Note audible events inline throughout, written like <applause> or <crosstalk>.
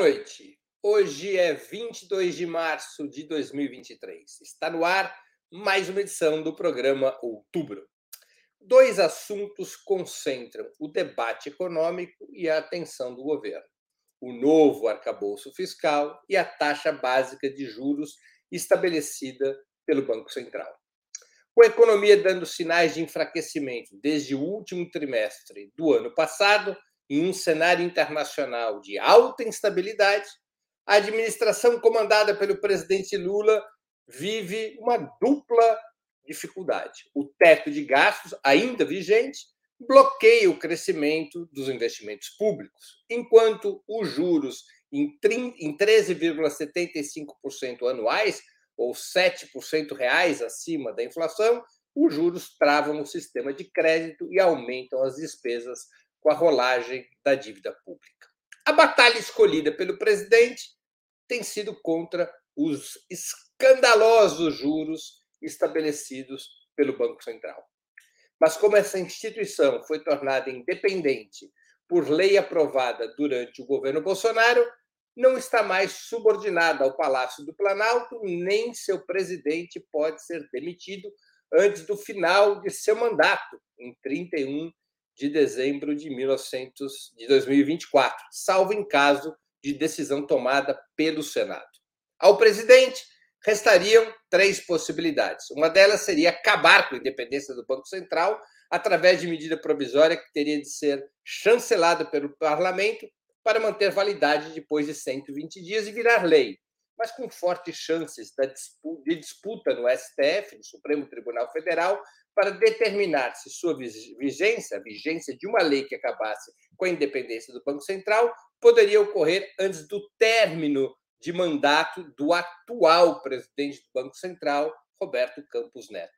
Noite. Hoje é 22 de março de 2023. Está no ar mais uma edição do programa Outubro. Dois assuntos concentram o debate econômico e a atenção do governo: o novo arcabouço fiscal e a taxa básica de juros estabelecida pelo Banco Central. Com a economia dando sinais de enfraquecimento desde o último trimestre do ano passado, em um cenário internacional de alta instabilidade, a administração comandada pelo presidente Lula vive uma dupla dificuldade. O teto de gastos, ainda vigente, bloqueia o crescimento dos investimentos públicos, enquanto os juros em 13,75% anuais, ou 7% reais acima da inflação, os juros travam o sistema de crédito e aumentam as despesas com a rolagem da dívida pública. A batalha escolhida pelo presidente tem sido contra os escandalosos juros estabelecidos pelo Banco Central. Mas como essa instituição foi tornada independente por lei aprovada durante o governo Bolsonaro, não está mais subordinada ao Palácio do Planalto, nem seu presidente pode ser demitido antes do final de seu mandato, em 31 de dezembro de, 1900, de 2024, salvo em caso de decisão tomada pelo Senado. Ao presidente, restariam três possibilidades. Uma delas seria acabar com a independência do Banco Central através de medida provisória que teria de ser chancelada pelo parlamento para manter validade depois de 120 dias e virar lei, mas com fortes chances de disputa no STF, no Supremo Tribunal Federal, para determinar se sua vigência, a vigência de uma lei que acabasse com a independência do Banco Central, poderia ocorrer antes do término de mandato do atual presidente do Banco Central, Roberto Campos Neto.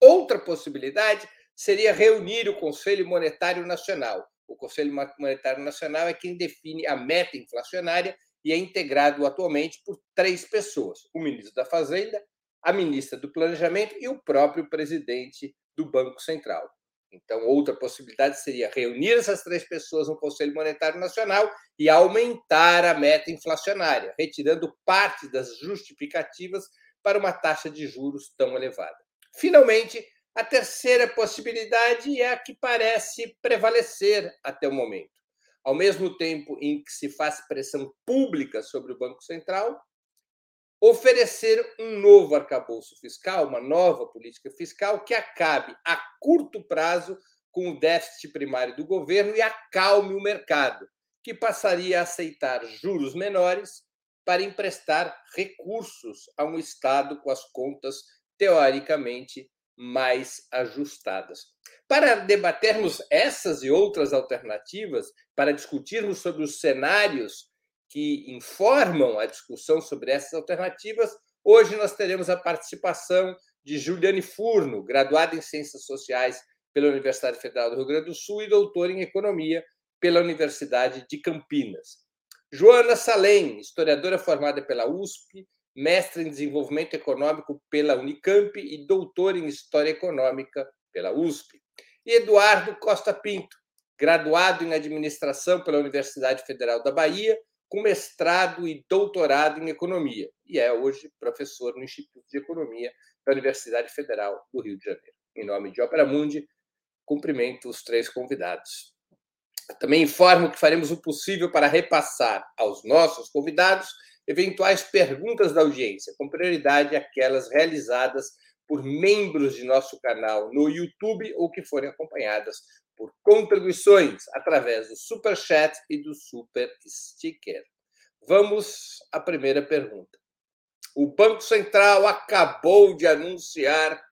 Outra possibilidade seria reunir o Conselho Monetário Nacional. O Conselho Monetário Nacional é quem define a meta inflacionária e é integrado atualmente por três pessoas: o ministro da Fazenda, a ministra do Planejamento e o próprio presidente do Banco Central. Então, outra possibilidade seria reunir essas três pessoas no Conselho Monetário Nacional e aumentar a meta inflacionária, retirando parte das justificativas para uma taxa de juros tão elevada. Finalmente, a terceira possibilidade é a que parece prevalecer até o momento. Ao mesmo tempo em que se faz pressão pública sobre o Banco Central, oferecer um novo arcabouço fiscal, uma nova política fiscal que acabe a curto prazo com o déficit primário do governo e acalme o mercado, que passaria a aceitar juros menores para emprestar recursos a um Estado com as contas teoricamente mais ajustadas. Para debatermos essas e outras alternativas, para discutirmos sobre os cenários que informam a discussão sobre essas alternativas. Hoje nós teremos a participação de Juliane Furno, graduada em Ciências Sociais pela Universidade Federal do Rio Grande do Sul e doutora em Economia pela Universidade de Campinas. Joana Salem, historiadora formada pela USP, mestre em Desenvolvimento Econômico pela Unicamp e doutora em História Econômica pela USP. E Eduardo Costa Pinto, graduado em Administração pela Universidade Federal da Bahia com mestrado e doutorado em economia, e é hoje professor no Instituto de Economia da Universidade Federal do Rio de Janeiro. Em nome de Opera Mundi, cumprimento os três convidados. Também informo que faremos o possível para repassar aos nossos convidados eventuais perguntas da audiência, com prioridade aquelas realizadas por membros de nosso canal no YouTube ou que forem acompanhadas por contribuições através do Super Chat e do Super Sticker. Vamos à primeira pergunta. O Banco Central acabou de anunciar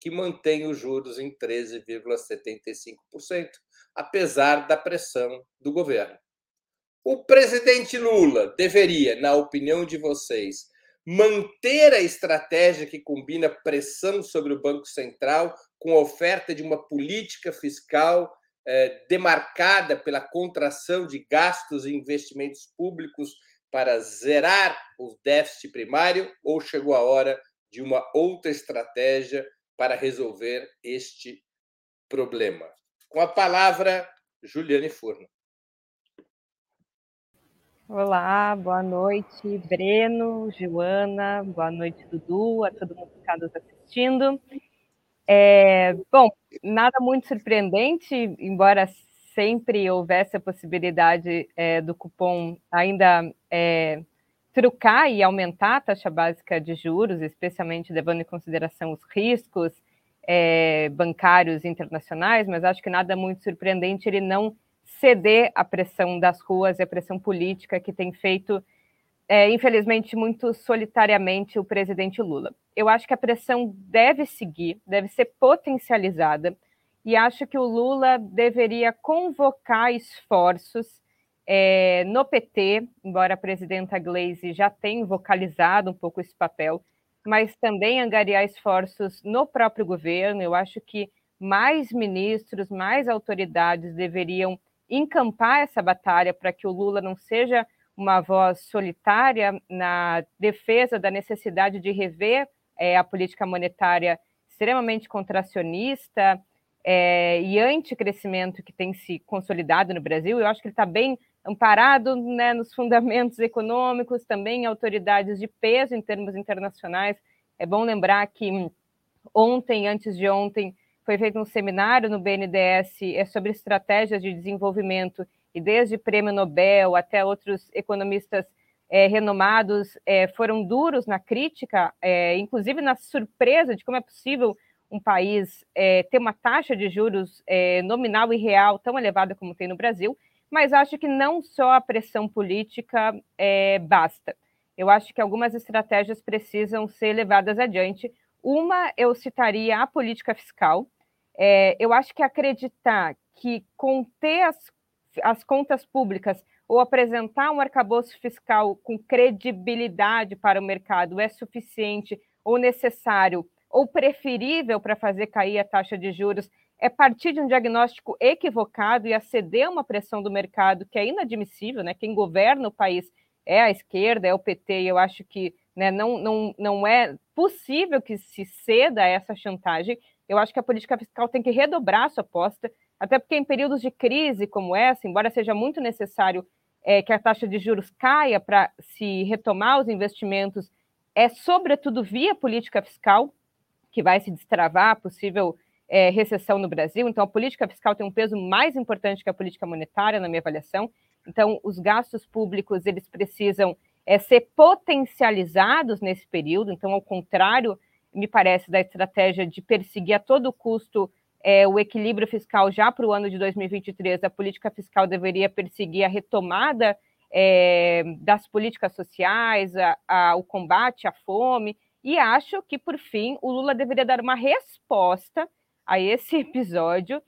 que mantém os juros em 13,75%, apesar da pressão do governo. O presidente Lula deveria, na opinião de vocês, manter a estratégia que combina pressão sobre o Banco Central com a oferta de uma política fiscal eh, demarcada pela contração de gastos e investimentos públicos para zerar o déficit primário ou chegou a hora de uma outra estratégia para resolver este problema? Com a palavra, Juliane Furno. Olá, boa noite, Breno, Joana, boa noite, Dudu, a todo mundo que está nos assistindo. É, bom, nada muito surpreendente, embora sempre houvesse a possibilidade é, do cupom ainda é, trucar e aumentar a taxa básica de juros, especialmente levando em consideração os riscos é, bancários internacionais, mas acho que nada muito surpreendente ele não ceder à pressão das ruas e à pressão política que tem feito, é, infelizmente, muito solitariamente o presidente Lula. Eu acho que a pressão deve seguir, deve ser potencializada, e acho que o Lula deveria convocar esforços é, no PT, embora a presidenta Glaze já tenha vocalizado um pouco esse papel, mas também angariar esforços no próprio governo. Eu acho que mais ministros, mais autoridades deveriam encampar essa batalha para que o Lula não seja uma voz solitária na defesa da necessidade de rever é, a política monetária extremamente contracionista é, e anti-crescimento que tem se consolidado no Brasil. Eu acho que ele está bem amparado né, nos fundamentos econômicos, também autoridades de peso em termos internacionais. É bom lembrar que ontem, antes de ontem, foi feito um seminário no BNDES é sobre estratégias de desenvolvimento e desde prêmio Nobel até outros economistas é, renomados é, foram duros na crítica, é, inclusive na surpresa de como é possível um país é, ter uma taxa de juros é, nominal e real tão elevada como tem no Brasil mas acho que não só a pressão política é, basta. Eu acho que algumas estratégias precisam ser levadas adiante. Uma, eu citaria a política fiscal. É, eu acho que acreditar que conter as, as contas públicas ou apresentar um arcabouço fiscal com credibilidade para o mercado é suficiente ou necessário ou preferível para fazer cair a taxa de juros é partir de um diagnóstico equivocado e aceder a uma pressão do mercado que é inadmissível, né? Quem governa o país é a esquerda, é o PT, e eu acho que né, não, não, não é possível que se ceda a essa chantagem. Eu acho que a política fiscal tem que redobrar a sua aposta, até porque em períodos de crise como essa, embora seja muito necessário é, que a taxa de juros caia para se retomar os investimentos, é sobretudo via política fiscal que vai se destravar possível é, recessão no Brasil, então a política fiscal tem um peso mais importante que a política monetária, na minha avaliação. Então, os gastos públicos eles precisam é, ser potencializados nesse período. Então, ao contrário, me parece, da estratégia de perseguir a todo custo é, o equilíbrio fiscal já para o ano de 2023, a política fiscal deveria perseguir a retomada é, das políticas sociais, a, a, o combate à fome, e acho que, por fim, o Lula deveria dar uma resposta a esse <laughs> episódio,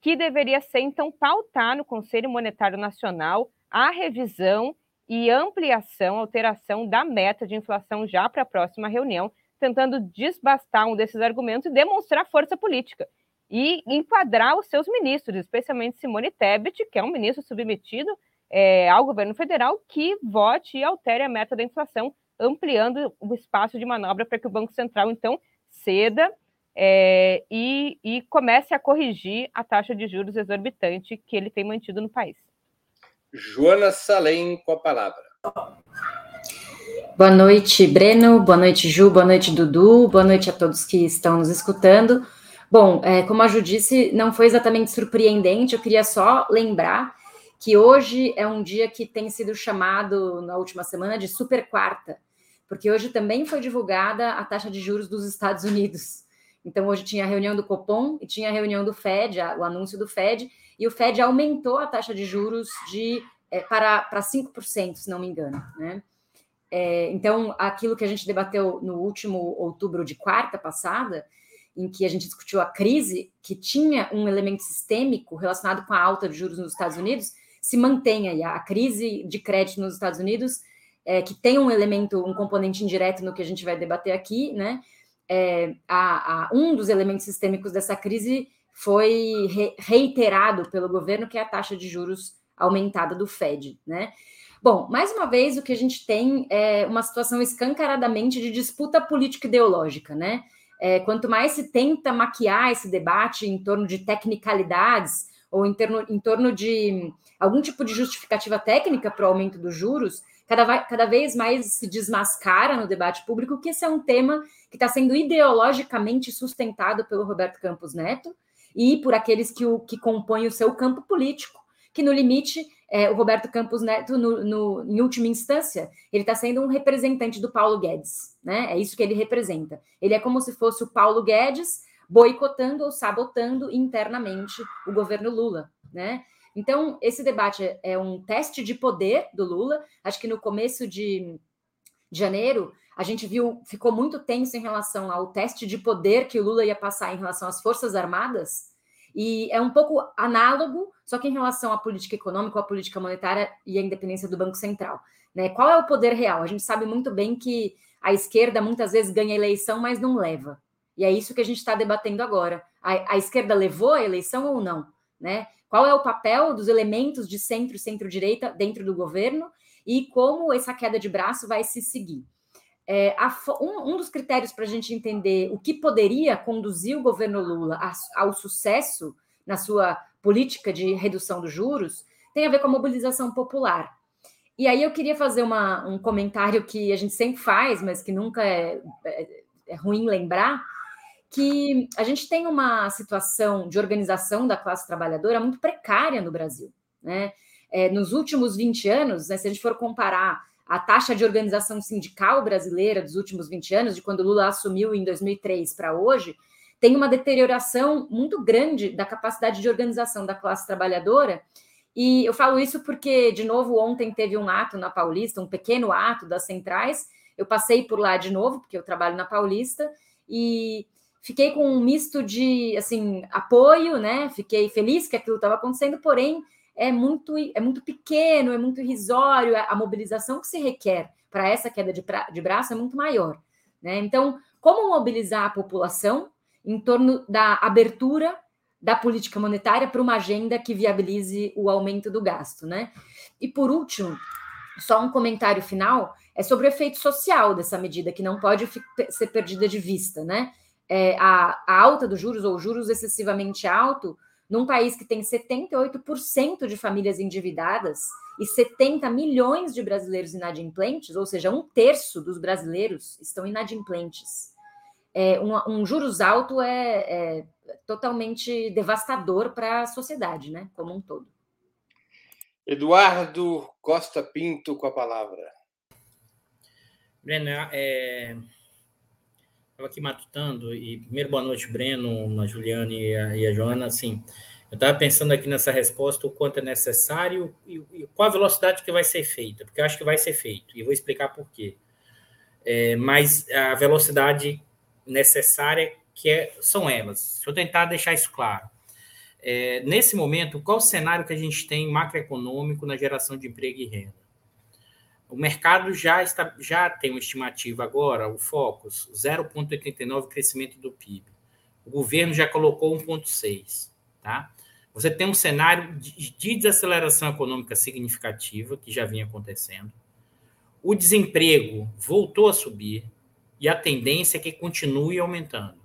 que deveria ser, então, pautar no Conselho Monetário Nacional a revisão e ampliação, alteração da meta de inflação já para a próxima reunião, tentando desbastar um desses argumentos e demonstrar força política e enquadrar os seus ministros, especialmente Simone Tebet, que é um ministro submetido é, ao governo federal, que vote e altere a meta da inflação, ampliando o espaço de manobra para que o Banco Central, então, ceda é, e, e comece a corrigir a taxa de juros exorbitante que ele tem mantido no país. Joana Salem com a palavra. Boa noite, Breno. Boa noite, Ju. Boa noite, Dudu. Boa noite a todos que estão nos escutando. Bom, é, como a Ju disse, não foi exatamente surpreendente. Eu queria só lembrar que hoje é um dia que tem sido chamado na última semana de super quarta, porque hoje também foi divulgada a taxa de juros dos Estados Unidos. Então, hoje tinha a reunião do Copom e tinha a reunião do Fed, o anúncio do Fed, e o Fed aumentou a taxa de juros de, é, para, para 5%, se não me engano. Né? É, então, aquilo que a gente debateu no último outubro de quarta passada, em que a gente discutiu a crise, que tinha um elemento sistêmico relacionado com a alta de juros nos Estados Unidos, se mantém aí. A crise de crédito nos Estados Unidos, é, que tem um elemento, um componente indireto no que a gente vai debater aqui, né? é, a, a, um dos elementos sistêmicos dessa crise foi re, reiterado pelo governo, que é a taxa de juros aumentada do Fed, né? Bom, mais uma vez, o que a gente tem é uma situação escancaradamente de disputa política ideológica, né? É, quanto mais se tenta maquiar esse debate em torno de tecnicalidades, ou em, em torno de algum tipo de justificativa técnica para o aumento dos juros, cada, cada vez mais se desmascara no debate público que esse é um tema que está sendo ideologicamente sustentado pelo Roberto Campos Neto e por aqueles que, o, que compõem o seu campo político, que no limite, é, o Roberto Campos Neto, no, no, em última instância, ele está sendo um representante do Paulo Guedes, né? É isso que ele representa. Ele é como se fosse o Paulo Guedes boicotando ou sabotando internamente o governo Lula, né? Então, esse debate é um teste de poder do Lula. Acho que no começo de janeiro, a gente viu, ficou muito tenso em relação ao teste de poder que o Lula ia passar em relação às Forças Armadas. E é um pouco análogo, só que em relação à política econômica, à política monetária e à independência do Banco Central. Né? Qual é o poder real? A gente sabe muito bem que a esquerda muitas vezes ganha eleição, mas não leva. E é isso que a gente está debatendo agora. A, a, esquerda levou a eleição ou não? Né? Qual é o papel dos elementos de centro e centro-direita dentro do governo e como essa queda de braço vai se seguir? É, a, um, um, dos critérios para a gente entender o que poderia conduzir o governo Lula a, ao sucesso na sua política de redução dos juros tem a ver com a mobilização popular. E aí eu queria fazer uma, um comentário que a gente sempre faz, mas que nunca é, é, é ruim lembrar, que a gente tem uma situação de organização da classe trabalhadora muito precária no Brasil. Né? É, nos últimos 20 anos, né, se a gente for comparar a taxa de organização sindical brasileira dos últimos 20 anos, de quando Lula assumiu em 2003 para hoje, tem uma deterioração muito grande da capacidade de organização da classe trabalhadora. E eu falo isso porque, de novo, ontem teve um ato na Paulista, um pequeno ato das centrais. Eu passei por lá de novo, porque eu trabalho na Paulista, e fiquei com um misto de assim apoio, né? Fiquei feliz que aquilo estava acontecendo, porém é muito é muito pequeno, é muito irrisório, a mobilização que se requer para essa queda de, pra, de braço é muito maior, né? Então, como mobilizar a população em torno da abertura da política monetária para uma agenda que viabilize o aumento do gasto, né? E por último, só um comentário final é sobre o efeito social dessa medida que não pode ser perdida de vista, né? é, a, a alta dos juros ou juros excessivamente alto num país que tem 78% de famílias endividadas e 70 milhões de brasileiros inadimplentes, ou seja, um terço dos brasileiros estão inadimplentes. É, um, um, juros alto é, é totalmente devastador para a sociedade, né, como um todo. Eduardo Costa Pinto com a palavra. Breno, é, estava aqui matutando, e primeiro boa noite, Breno, a Juliane e a, e a Joana, assim, eu estava pensando aqui nessa resposta o quanto é necessário e, e, qual a velocidade que vai ser feita, porque eu acho que vai ser feito, e vou explicar por quê. É, mas a velocidade necessária que é, são elas. Deixa eu tentar deixar isso claro. É, nesse momento, qual o cenário que a gente tem macroeconômico na geração de emprego e renda? O mercado já, está, já tem uma estimativa agora, o Focus, 0,89 crescimento do PIB. O governo já colocou 1,6. Tá? Você tem um cenário de, de desaceleração econômica significativa, que já vinha acontecendo. O desemprego voltou a subir e a tendência é que continue aumentando.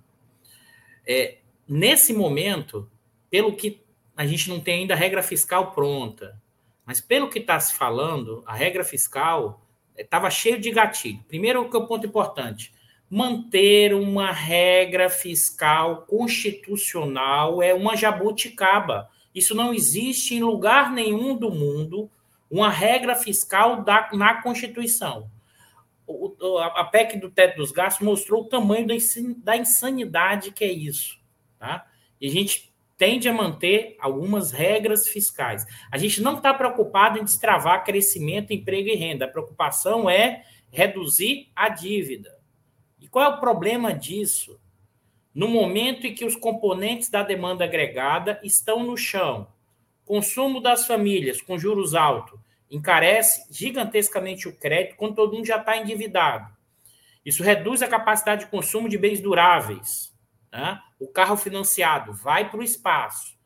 É, nesse momento, pelo que a gente não tem ainda regra fiscal pronta, mas pelo que está se falando, a regra fiscal estava eh, cheio de gatilho. Primeiro, que é o ponto importante: manter uma regra fiscal constitucional é uma jabuticaba. Isso não existe em lugar nenhum do mundo uma regra fiscal da, na Constituição. O, a PEC do teto dos gastos mostrou o tamanho da insanidade que é isso. Tá? E a gente tende a manter algumas regras fiscais. A gente não está preocupado em destravar crescimento, emprego e renda. A preocupação é reduzir a dívida. E qual é o problema disso? No momento em que os componentes da demanda agregada estão no chão, consumo das famílias com juros altos encarece gigantescamente o crédito quando todo mundo já está endividado. Isso reduz a capacidade de consumo de bens duráveis né? O carro financiado vai para o espaço.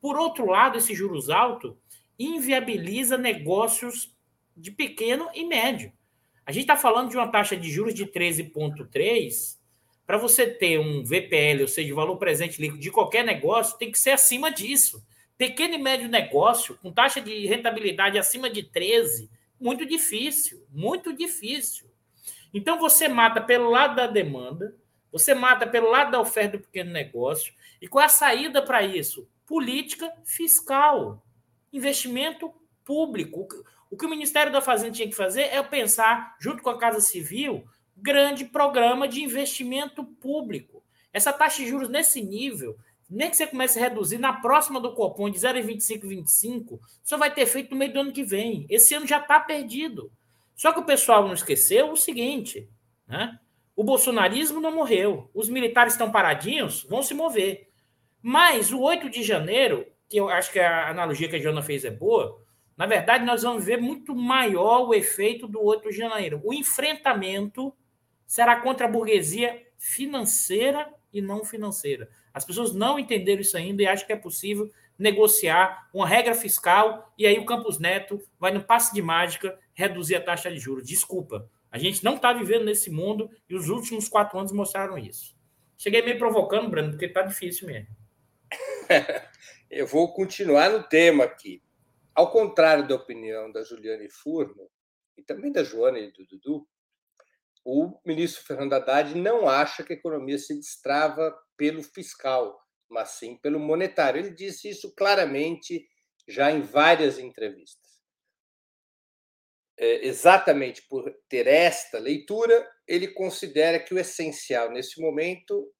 Por outro lado, esse juros alto inviabiliza negócios de pequeno e médio. A gente está falando de uma taxa de juros de 13,3. Para você ter um VPL, ou seja, valor presente líquido de qualquer negócio, tem que ser acima disso. Pequeno e médio negócio, com taxa de rentabilidade acima de 13, muito difícil, muito difícil. Então você mata pelo lado da demanda, você mata pelo lado da oferta do pequeno negócio. E qual é a saída para isso? Política fiscal, investimento público. O que o Ministério da Fazenda tinha que fazer é pensar, junto com a Casa Civil, grande programa de investimento público. Essa taxa de juros nesse nível nem que você comece a reduzir na próxima do Copom de 0,25 25, só vai ter feito no meio do ano que vem. Esse ano já está perdido. Só que o pessoal não esqueceu o seguinte, né? O bolsonarismo não morreu. Os militares estão paradinhos, vão se mover. Mas o 8 de janeiro, que eu acho que a analogia que a Jona fez é boa, na verdade nós vamos ver muito maior o efeito do 8 de janeiro. O enfrentamento será contra a burguesia financeira e não financeira. As pessoas não entenderam isso ainda e acham que é possível negociar uma regra fiscal e aí o Campos Neto vai no passe de mágica reduzir a taxa de juros. Desculpa, a gente não está vivendo nesse mundo e os últimos quatro anos mostraram isso. Cheguei meio provocando, Breno, porque está difícil mesmo. <laughs> Eu vou continuar no tema aqui. Ao contrário da opinião da Juliane Furno e também da Joana e do Dudu, o ministro Fernando Haddad não acha que a economia se destrava pelo fiscal, mas sim pelo monetário. Ele disse isso claramente já em várias entrevistas. É, exatamente por ter esta leitura, ele considera que o essencial nesse momento,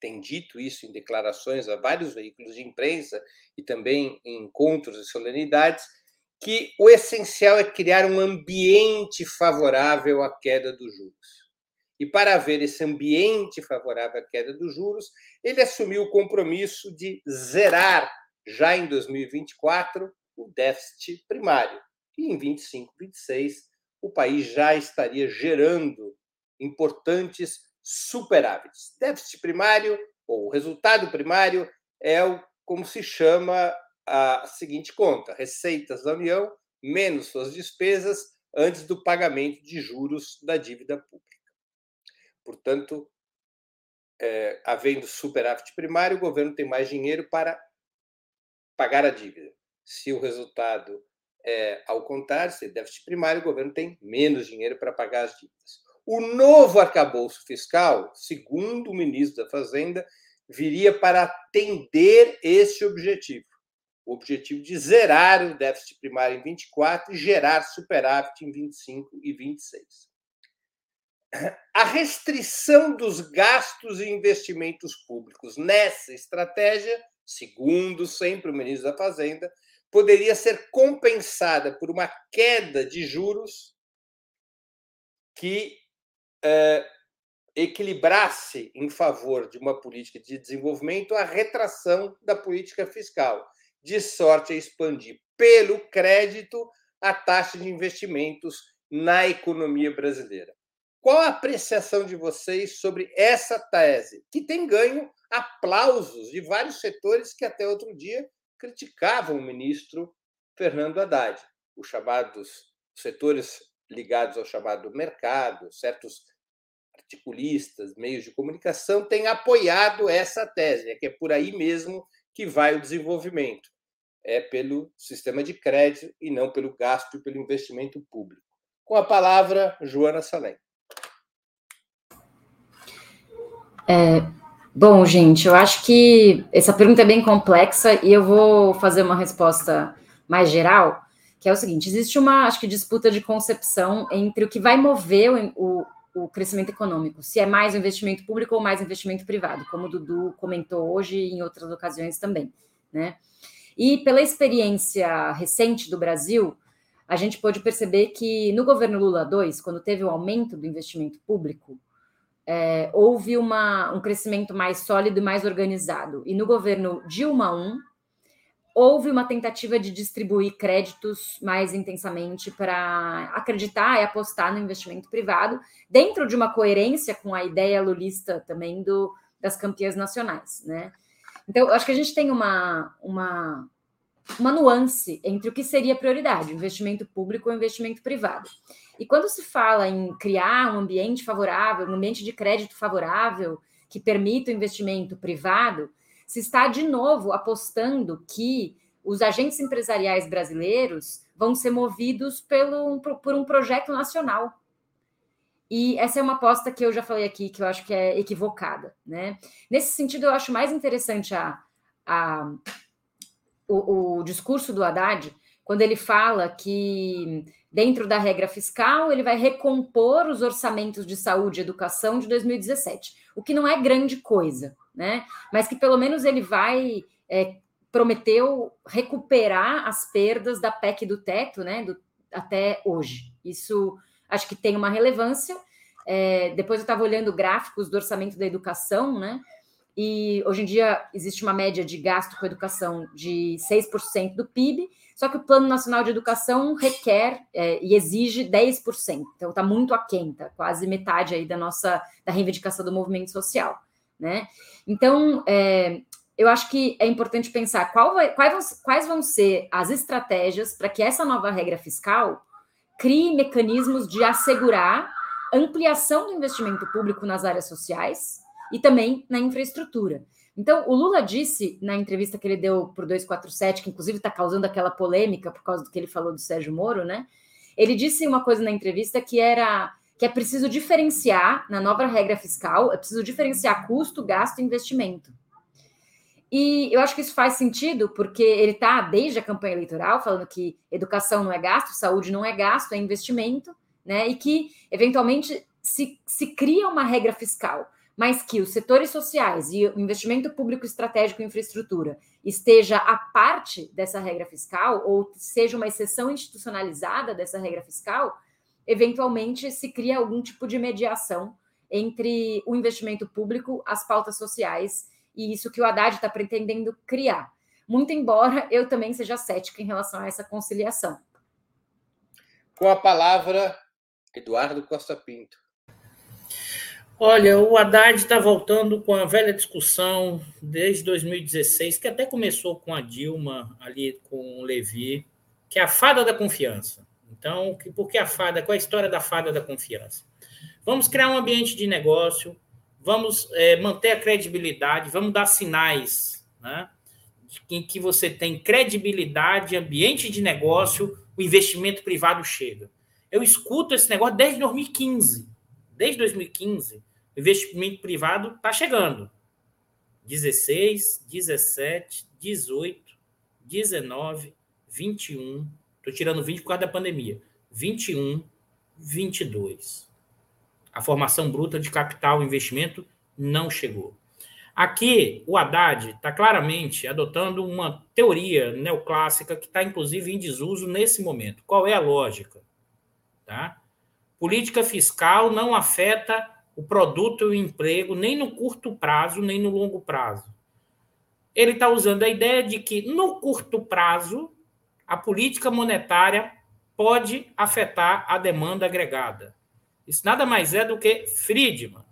tem dito isso em declarações a vários veículos de imprensa e também em encontros e solenidades, que o essencial é criar um ambiente favorável à queda dos juros. E para haver esse ambiente favorável à queda dos juros, ele assumiu o compromisso de zerar, já em 2024, o déficit primário. E em 25, 26, o país já estaria gerando importantes superávites. Déficit primário, ou resultado primário, é o, como se chama a seguinte conta: receitas da União menos suas despesas antes do pagamento de juros da dívida pública. Portanto, é, havendo superávit primário, o governo tem mais dinheiro para pagar a dívida. Se o resultado é ao contrário, se déficit primário, o governo tem menos dinheiro para pagar as dívidas. O novo arcabouço fiscal, segundo o ministro da Fazenda, viria para atender esse objetivo o objetivo de zerar o déficit primário em 24 e gerar superávit em 25 e 26. A restrição dos gastos e investimentos públicos nessa estratégia, segundo sempre o ministro da Fazenda, poderia ser compensada por uma queda de juros que eh, equilibrasse em favor de uma política de desenvolvimento a retração da política fiscal de sorte a expandir pelo crédito a taxa de investimentos na economia brasileira. Qual a apreciação de vocês sobre essa tese, que tem ganho aplausos de vários setores que até outro dia criticavam o ministro Fernando Haddad, os chamados setores ligados ao chamado mercado, certos articulistas, meios de comunicação têm apoiado essa tese, é que é por aí mesmo que vai o desenvolvimento é pelo sistema de crédito e não pelo gasto e pelo investimento público. Com a palavra, Joana Salem. É, bom, gente, eu acho que essa pergunta é bem complexa e eu vou fazer uma resposta mais geral, que é o seguinte: existe uma, acho que, disputa de concepção entre o que vai mover o, o, crescimento econômico, se é mais investimento público ou mais investimento privado, como o Dudu comentou hoje e em outras ocasiões também, né? E pela experiência recente do Brasil, a gente pôde perceber que no governo Lula II, quando teve o aumento do investimento público, é, houve uma, um crescimento mais sólido e mais organizado. E no governo Dilma I, houve uma tentativa de distribuir créditos mais intensamente para acreditar e apostar no investimento privado, dentro de uma coerência com a ideia lulista também do, das campeãs nacionais, né? Então, acho que a gente tem uma, uma, uma nuance entre o que seria prioridade, investimento público ou investimento privado. E quando se fala em criar um ambiente favorável, um ambiente de crédito favorável que permita o investimento privado, se está de novo apostando que os agentes empresariais brasileiros vão ser movidos pelo, por um projeto nacional. E essa é uma aposta que eu já falei aqui, que eu acho que é equivocada. Né? Nesse sentido, eu acho mais interessante a, a, o, o discurso do Haddad, quando ele fala que, dentro da regra fiscal, ele vai recompor os orçamentos de saúde e educação de 2017, o que não é grande coisa, né? Mas que pelo menos ele vai. É, prometeu recuperar as perdas da PEC do teto, né? Do, até hoje. Isso acho que tem uma relevância. É, depois eu estava olhando gráficos do orçamento da educação, né? E hoje em dia existe uma média de gasto com educação de 6% do PIB, só que o Plano Nacional de Educação requer é, e exige 10%. Então está muito aquém, tá quase metade aí da nossa da reivindicação do movimento social. Né? Então, é, eu acho que é importante pensar vai, quais, quais vão ser as estratégias para que essa nova regra fiscal crie mecanismos de assegurar ampliação do investimento público nas áreas sociais e também na infraestrutura. Então, o Lula disse na entrevista que ele deu o 247, que inclusive está causando aquela polêmica por causa do que ele falou do Sérgio Moro, né? Ele disse uma coisa na entrevista que era que é preciso diferenciar na nova regra fiscal, é preciso diferenciar custo, gasto e investimento. E eu acho que isso faz sentido, porque ele está, desde a campanha eleitoral, falando que educação não é gasto, saúde não é gasto, é investimento, né? E que, eventualmente, se, se cria uma regra fiscal mas que os setores sociais e o investimento público estratégico em infraestrutura esteja a parte dessa regra fiscal, ou seja uma exceção institucionalizada dessa regra fiscal, eventualmente se cria algum tipo de mediação entre o investimento público, as pautas sociais e isso que o Haddad está pretendendo criar. Muito embora eu também seja cética em relação a essa conciliação. Com a palavra, Eduardo Costa Pinto. Olha, o Haddad está voltando com a velha discussão desde 2016, que até começou com a Dilma, ali com o Levi, que é a fada da confiança. Então, por que a fada? Qual é a história da fada da confiança? Vamos criar um ambiente de negócio, vamos é, manter a credibilidade, vamos dar sinais né, em que você tem credibilidade, ambiente de negócio, o investimento privado chega. Eu escuto esse negócio desde 2015. Desde 2015, o investimento privado está chegando. 16, 17, 18, 19, 21. Estou tirando 20 por causa da pandemia. 21, 22. A formação bruta de capital investimento não chegou. Aqui, o Haddad está claramente adotando uma teoria neoclássica que está, inclusive, em desuso nesse momento. Qual é a lógica? Tá? Política fiscal não afeta o produto e o emprego nem no curto prazo, nem no longo prazo. Ele está usando a ideia de que, no curto prazo, a política monetária pode afetar a demanda agregada. Isso nada mais é do que Friedman.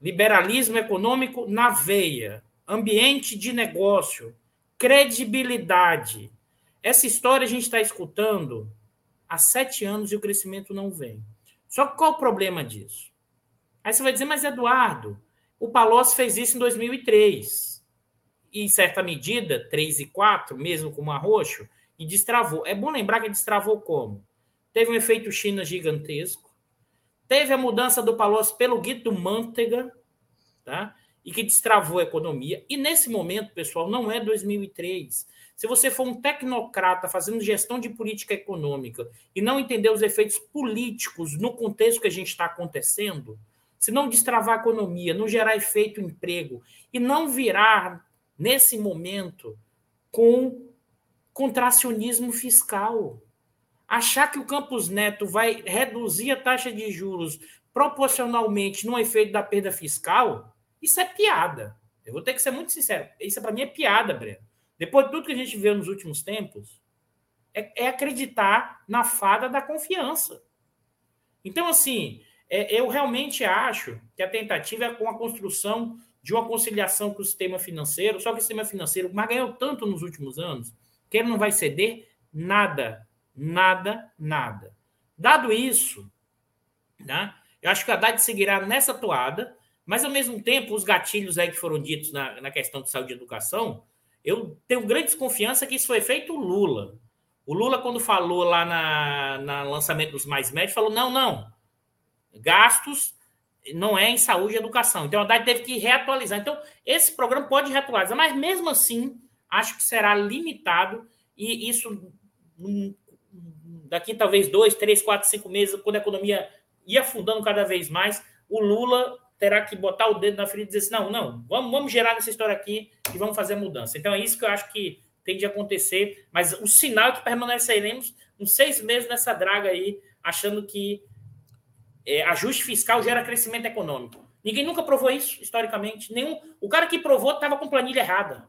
Liberalismo econômico na veia, ambiente de negócio, credibilidade. Essa história a gente está escutando há sete anos e o crescimento não vem. Só que qual o problema disso? Aí você vai dizer, mas Eduardo, o Palocci fez isso em 2003. E, em certa medida, 3 e 4, mesmo com o Arroxo, e destravou. É bom lembrar que destravou como? Teve um efeito China gigantesco, teve a mudança do Palocci pelo Guido Mantega, tá? e que destravou a economia. E nesse momento, pessoal, não é 2003. Se você for um tecnocrata fazendo gestão de política econômica e não entender os efeitos políticos no contexto que a gente está acontecendo, se não destravar a economia, não gerar efeito emprego e não virar, nesse momento, com contracionismo fiscal. Achar que o Campos Neto vai reduzir a taxa de juros proporcionalmente no efeito da perda fiscal, isso é piada. Eu vou ter que ser muito sincero. Isso para mim é piada, Breno. Depois de tudo que a gente viu nos últimos tempos, é, é acreditar na fada da confiança. Então, assim, é, eu realmente acho que a tentativa é com a construção de uma conciliação com o sistema financeiro, só que o sistema financeiro mas ganhou tanto nos últimos anos que ele não vai ceder nada, nada, nada. Dado isso, né, eu acho que a Haddad seguirá nessa toada, mas ao mesmo tempo, os gatilhos aí que foram ditos na, na questão de saúde e educação, Eu tenho grande desconfiança que isso foi feito Lula. O Lula, quando falou lá na, na lançamento dos mais médios, falou: não, não, gastos não é em saúde e educação. Então, a Haddad teve que reatualizar. Então, esse programa pode reatualizar, mas mesmo assim, acho que será limitado e isso hum, daqui talvez dois, três, quatro, cinco meses, quando a economia ir afundando cada vez mais, o Lula terá que botar o dedo na ferida e dizer assim, não, não, vamos, vamos gerar nessa história aqui e vamos fazer a mudança. Então, é isso que eu acho que tem de acontecer, mas o sinal é que permaneceremos uns seis meses nessa draga aí, achando que é, ajuste fiscal gera crescimento econômico. Ninguém nunca provou isso, historicamente. Nenhum, o cara que provou estava com planilha errada.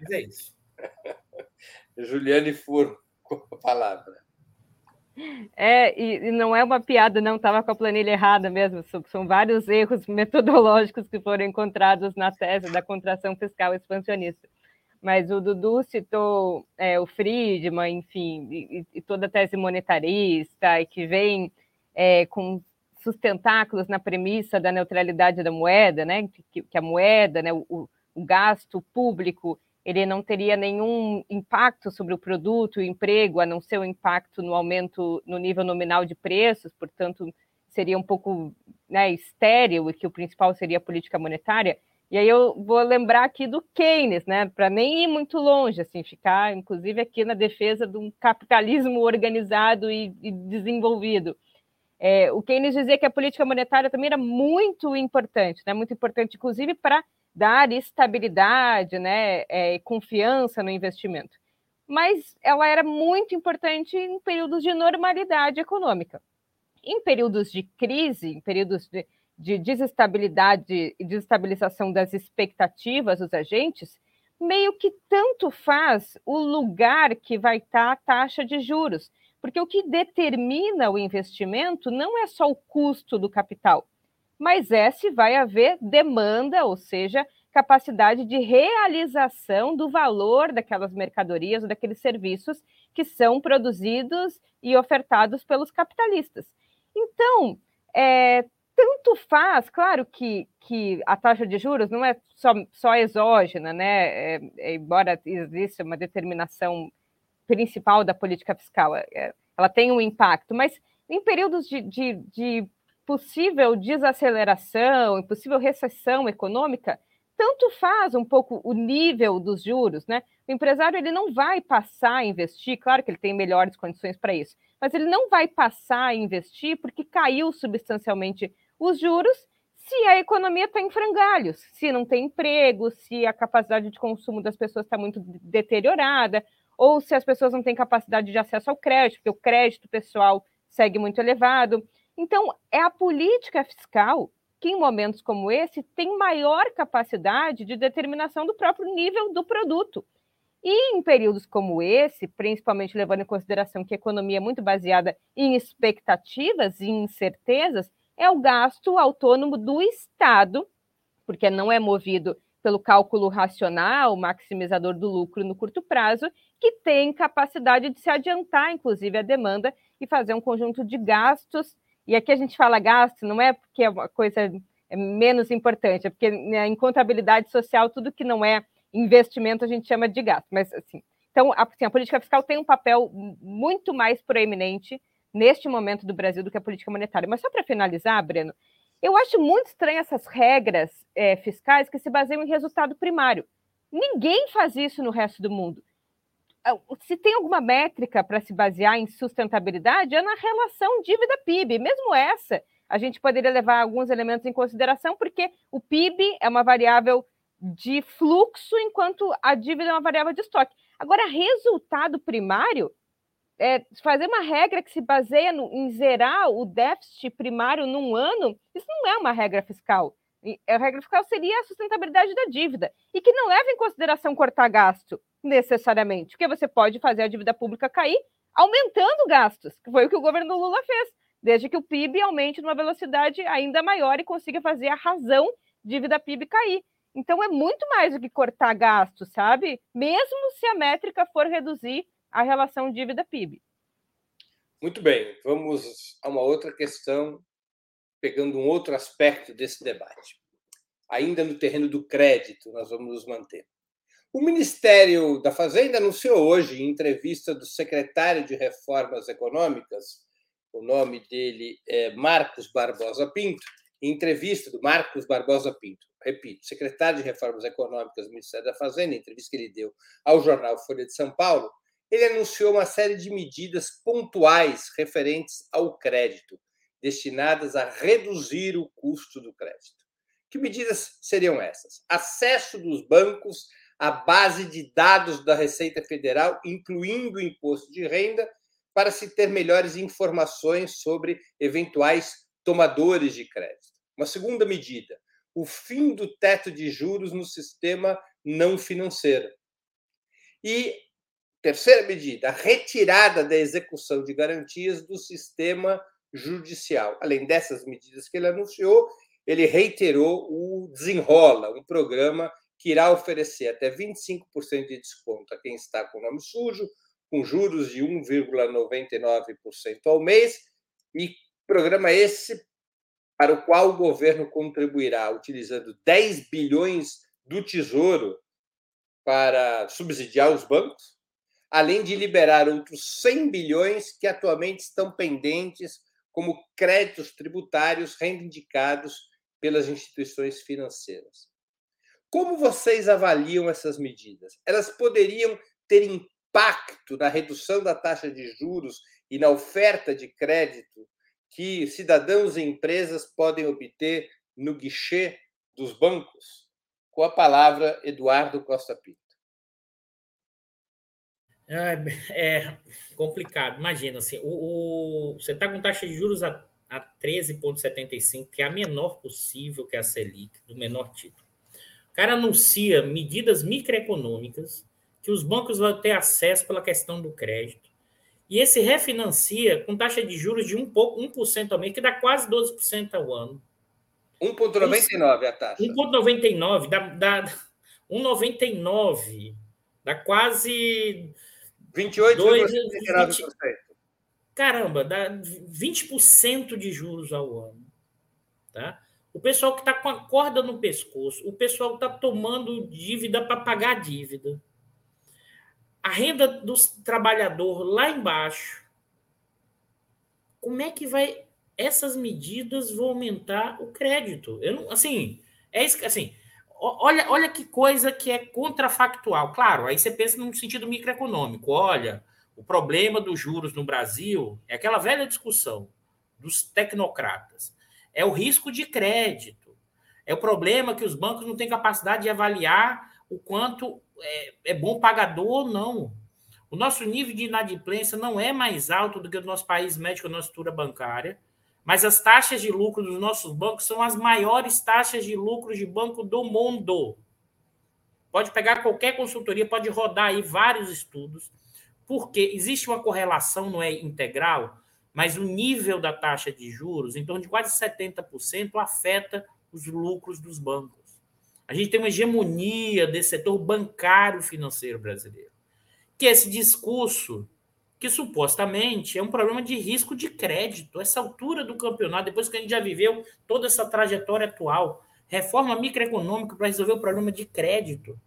Mas é isso. <laughs> Juliane Furo, com a palavra. É, e, e, não é uma piada, não, estava com a planilha errada mesmo. São, são, vários erros <laughs> metodológicos que foram encontrados na tese da contração fiscal expansionista. Mas o Dudu citou é, o Friedman, enfim, e, e, toda a tese monetarista, e que vem é, com sustentáculos na premissa da neutralidade da moeda, né? que, que a moeda, né, o, o, gasto público, ele não teria nenhum impacto sobre o produto, o emprego, a não ser o impacto no aumento no nível nominal de preços, portanto, seria um pouco né, estéril e que o principal seria a política monetária. E aí eu vou lembrar aqui do Keynes, né, para nem ir muito longe, assim, ficar, inclusive, aqui na defesa de um capitalismo organizado e, e desenvolvido. É, o Keynes dizia que a política monetária também era muito importante, né? muito importante, inclusive, para dar estabilidade né? É, confiança no investimento. Mas ela era muito importante em períodos de normalidade econômica. Em períodos de crise, em períodos de, de desestabilidade e desestabilização das expectativas dos agentes, meio que tanto faz o lugar que vai estar a taxa de juros porque o que determina o investimento não é só o custo do capital, mas é se vai haver demanda, ou seja, capacidade de realização do valor daquelas mercadorias ou daqueles serviços que são produzidos e ofertados pelos capitalistas. Então, é, tanto faz, claro que, que a taxa de juros não é só, só exógena, né? É, é, embora exista uma determinação principal da política fiscal. É, é, ela tem um impacto, mas em períodos de, de, de possível desaceleração, possível recessão econômica, tanto faz um pouco o nível dos juros, né? O empresário ele não vai passar a investir, claro que ele tem melhores condições para isso, mas ele não vai passar a investir porque caiu substancialmente os juros se a economia está em frangalhos, se não tem emprego, se a capacidade de consumo das pessoas está muito deteriorada, ou se as pessoas não têm capacidade de acesso ao crédito, porque o crédito pessoal segue muito elevado. Então, é a política fiscal que, em momentos como esse, tem maior capacidade de determinação do próprio nível do produto. E em períodos como esse, principalmente levando em consideração que a economia é muito baseada em expectativas e incertezas, é o gasto autônomo do Estado, porque não é movido pelo cálculo racional, maximizador do lucro no curto prazo, que tem capacidade de se adiantar, inclusive, a demanda e fazer um conjunto de gastos. E aqui a gente fala gasto, não é porque é uma coisa é menos importante, é porque né, em contabilidade social, tudo que não é investimento a gente chama de gasto. Mas, assim, então, assim, a política fiscal tem um papel muito mais proeminente neste momento do Brasil do que a política monetária. Mas só para finalizar, Breno, eu acho muito estranho essas regras é, fiscais que se baseiam em resultado primário. Ninguém faz isso no resto do mundo. Ah, se tem alguma métrica para se basear em sustentabilidade, é na relação dívida-PIB. Mesmo essa, a gente poderia levar alguns elementos em consideração, porque o PIB é uma variável de fluxo, enquanto a dívida é uma variável de estoque. Agora, resultado primário é, fazer uma regra que se baseia no, em zerar o déficit primário num ano, isso não é uma regra fiscal. A regra fiscal seria a sustentabilidade da dívida e que não leva em consideração cortar gasto necessariamente, porque você pode fazer a dívida pública cair aumentando gastos, que foi o que o governo Lula fez, desde que o PIB aumente numa velocidade ainda maior e consiga fazer a razão dívida PIB cair. Então é muito mais do que cortar gastos, sabe? Mesmo se a métrica for reduzir a relação dívida-PIB. Muito bem, vamos a uma outra questão, pegando um outro aspecto desse debate. Ainda no terreno do crédito, nós vamos nos manter. O Ministério da Fazenda anunciou hoje, em entrevista do secretário de Reformas Econômicas, o nome dele é Marcos Barbosa Pinto, em entrevista do Marcos Barbosa Pinto, repito, secretário de Reformas Econômicas do Ministério da Fazenda, entrevista que ele deu ao jornal Folha de São Paulo, ele anunciou uma série de medidas pontuais referentes ao crédito, destinadas a reduzir o custo do crédito. Que medidas seriam essas? Acesso dos bancos à base de dados da Receita Federal, incluindo o imposto de renda, para se ter melhores informações sobre eventuais tomadores de crédito. Uma segunda medida, o fim do teto de juros no sistema não financeiro. E terceira medida, a retirada da execução de garantias do sistema judicial. Além dessas medidas que ele anunciou, ele reiterou o Desenrola, um programa que irá oferecer até 25% de desconto a quem está com o nome sujo, com juros de 1,99% ao mês, e programa esse para o qual o governo contribuirá utilizando 10 bilhões do Tesouro para subsidiar os bancos, além de liberar outros 100 bilhões que atualmente estão pendentes como créditos tributários reivindicados pelas instituições financeiras. Como vocês avaliam essas medidas? Elas poderiam ter impacto na redução da taxa de juros e na oferta de crédito que cidadãos e empresas podem obter no guichê dos bancos? Com a palavra, Eduardo Costa Pinto. É, é complicado. Imagina, assim, o, o você está com taxa de juros a, a 13,75, que é a menor possível que a Selic, do menor título. O cara anuncia medidas microeconômicas que os bancos vão ter acesso pela questão do crédito. E esse refinancia com taxa de juros de um pouco, 1% ao mês, que dá quase 12% ao ano. 1,99 a taxa. 1,99 dá, dá 1,99 dá quase 28,99%. Caramba, dá 20% de juros ao ano. Tá? O pessoal que está com a corda no pescoço, o pessoal está tomando dívida para pagar dívida. A renda do trabalhador lá embaixo. Como é que vai. Essas medidas vão aumentar o crédito? Eu não, assim, é isso, assim, Olha, olha que coisa que é contrafactual. Claro, aí você pensa num sentido microeconômico. Olha, o problema dos juros no Brasil é aquela velha discussão dos tecnocratas. É o risco de crédito. É o problema que os bancos não têm capacidade de avaliar o quanto é, é bom pagador ou não. O nosso nível de inadimplência não é mais alto do que o nosso país médio, a nossa estrutura bancária. Mas as taxas de lucro dos nossos bancos são as maiores taxas de lucro de banco do mundo. Pode pegar qualquer consultoria, pode rodar aí vários estudos, porque existe uma correlação, não é integral, mas o nível da taxa de juros, em torno de quase 70%, afeta os lucros dos bancos. A gente tem uma hegemonia desse setor bancário financeiro brasileiro. Que esse discurso que supostamente é um problema de risco de crédito. Essa altura do campeonato, depois que a gente já viveu toda essa trajetória atual, reforma microeconômica para resolver o problema de crédito.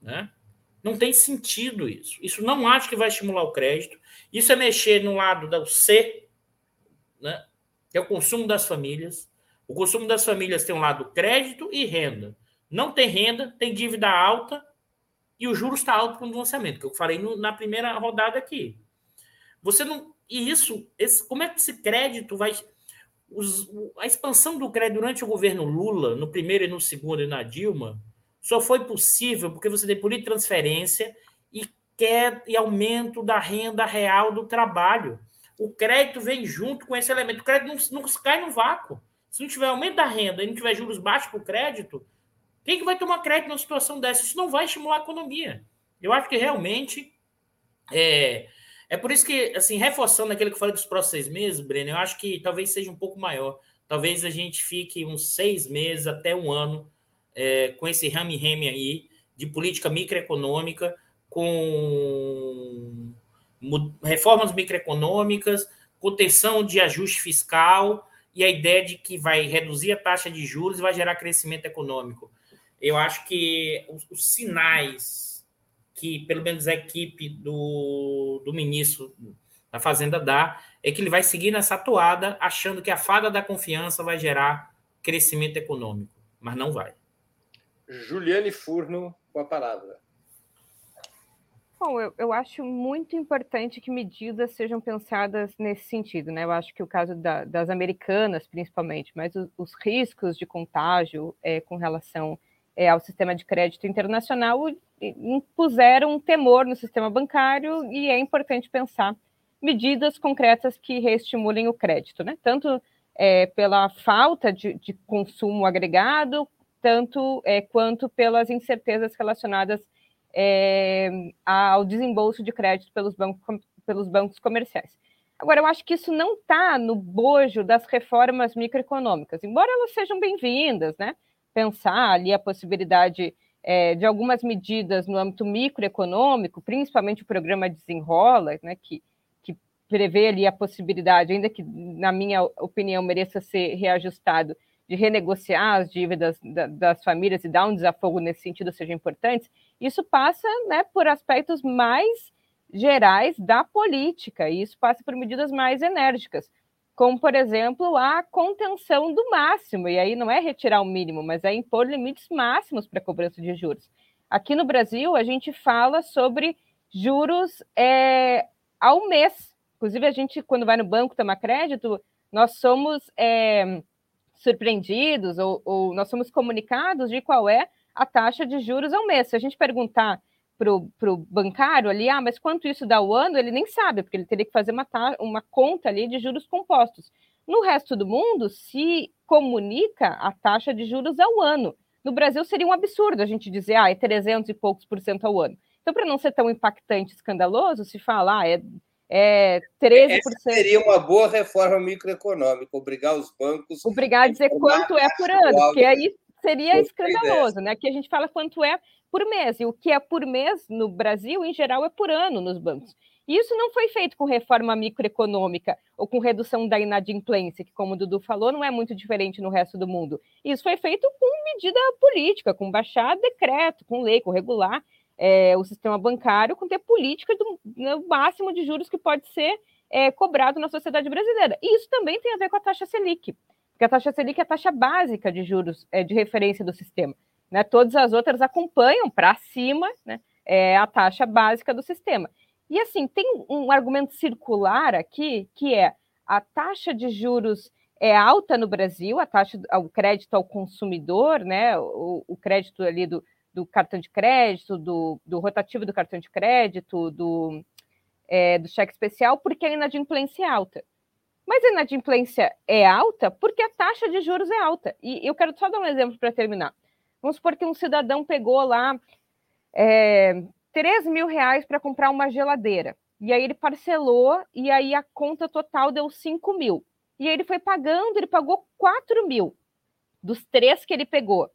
Né? Não tem sentido isso. Isso não acho que vai estimular o crédito. Isso é mexer no lado do C, né? que é o consumo das famílias. O consumo das famílias tem um lado crédito e renda. Não tem renda, tem dívida alta e o juros está alto para o lançamento, que eu falei no, na primeira rodada aqui. Você não. E isso, esse, como é que esse crédito vai. Os, a expansão do crédito durante o governo Lula, no primeiro e no segundo, e na Dilma, só foi possível porque você tem política de transferência e quer e aumento da renda real do trabalho. O crédito vem junto com esse elemento. O crédito não, não cai no vácuo. Se não tiver aumento da renda e não tiver juros baixos para o crédito, quem que vai tomar crédito numa situação dessa? Isso não vai estimular a economia. Eu acho que realmente é, é por isso que, assim, reforçando aquilo que eu falei dos próximos seis meses, Breno, eu acho que talvez seja um pouco maior. Talvez a gente fique uns seis meses até um ano é, com esse rame-rame aí de política microeconômica, com reformas microeconômicas, contenção de ajuste fiscal e a ideia de que vai reduzir a taxa de juros e vai gerar crescimento econômico. eu acho que os, os sinais que, pelo menos, a equipe do, do ministro da Fazenda dá é que ele vai seguir nessa toada, achando que a fada da confiança vai gerar crescimento econômico, mas não vai. Juliane Furno, com a palavra. Bom, eu, eu, acho muito importante que medidas sejam pensadas nesse sentido, né? Eu acho que o caso da, das americanas, principalmente, mas os, os riscos de contágio é, com relação é, ao sistema de crédito internacional impuseram um temor no sistema bancário e é importante pensar medidas concretas que reestimulem o crédito, né? Tanto é, pela falta de, de, consumo agregado, tanto é, quanto pelas incertezas relacionadas é, ao desembolso de crédito pelos bancos, pelos bancos comerciais. Agora, eu acho que isso não está no bojo das reformas microeconômicas, embora elas sejam bem-vindas, né? Pensar ali a possibilidade é, de algumas medidas no âmbito microeconômico, principalmente o programa Desenrola, né? Que, que prevê ali a possibilidade, ainda que, na minha opinião, mereça ser reajustado, de renegociar as dívidas da, das famílias e dar um desafogo nesse sentido seja importante, isso passa né, por aspectos mais gerais da política, e isso passa por medidas mais enérgicas, como, por exemplo, a contenção do máximo, e aí não é retirar o mínimo, mas é impor limites máximos para a cobrança de juros. Aqui no Brasil, a gente fala sobre juros é, ao mês. Inclusive, a gente, quando vai no banco tomar crédito, nós somos é, surpreendidos ou, ou nós somos comunicados de qual é a taxa de juros ao mês. Se a gente perguntar para o bancário ali, ah, mas quanto isso dá ao ano, ele nem sabe, porque ele teria que fazer uma, uma conta ali de juros compostos. No resto do mundo, se comunica a taxa de juros ao ano. No Brasil, seria um absurdo a gente dizer, ah, é 300 e poucos por cento ao ano. Então, para não ser tão impactante, escandaloso, se fala, ah, é é 13%. Essa seria uma boa reforma microeconômica, obrigar os bancos. Obrigar a dizer quanto é por ano, porque aí seria escandaloso, né? Aqui a gente fala quanto é por mês, e o que é por mês no Brasil, em geral, é por ano nos bancos. E isso não foi feito com reforma microeconômica ou com redução da inadimplência, que, como o Dudu falou, não é muito diferente no resto do mundo. Isso foi feito com medida política, com baixar decreto, com lei, com regular é, o sistema bancário com ter política do no máximo de juros que pode ser é, cobrado na sociedade brasileira. E isso também tem a ver com a taxa Selic, porque a taxa Selic é a taxa básica de juros é, de referência do sistema. Né? Todas as outras acompanham para cima né, é, a taxa básica do sistema. E assim, tem um argumento circular aqui, que é a taxa de juros é alta no Brasil, a taxa, o crédito ao consumidor, né, o, o crédito ali do, do cartão de crédito, do, do rotativo do cartão de crédito, do, é, do cheque especial, porque a inadimplência é alta. Mas a inadimplência é alta porque a taxa de juros é alta. E eu quero só dar um exemplo para terminar. Vamos supor que um cidadão pegou lá é, 3 mil reais para comprar uma geladeira. E aí ele parcelou, e aí a conta total deu 5 mil. E aí ele foi pagando, ele pagou 4 mil dos três que ele pegou.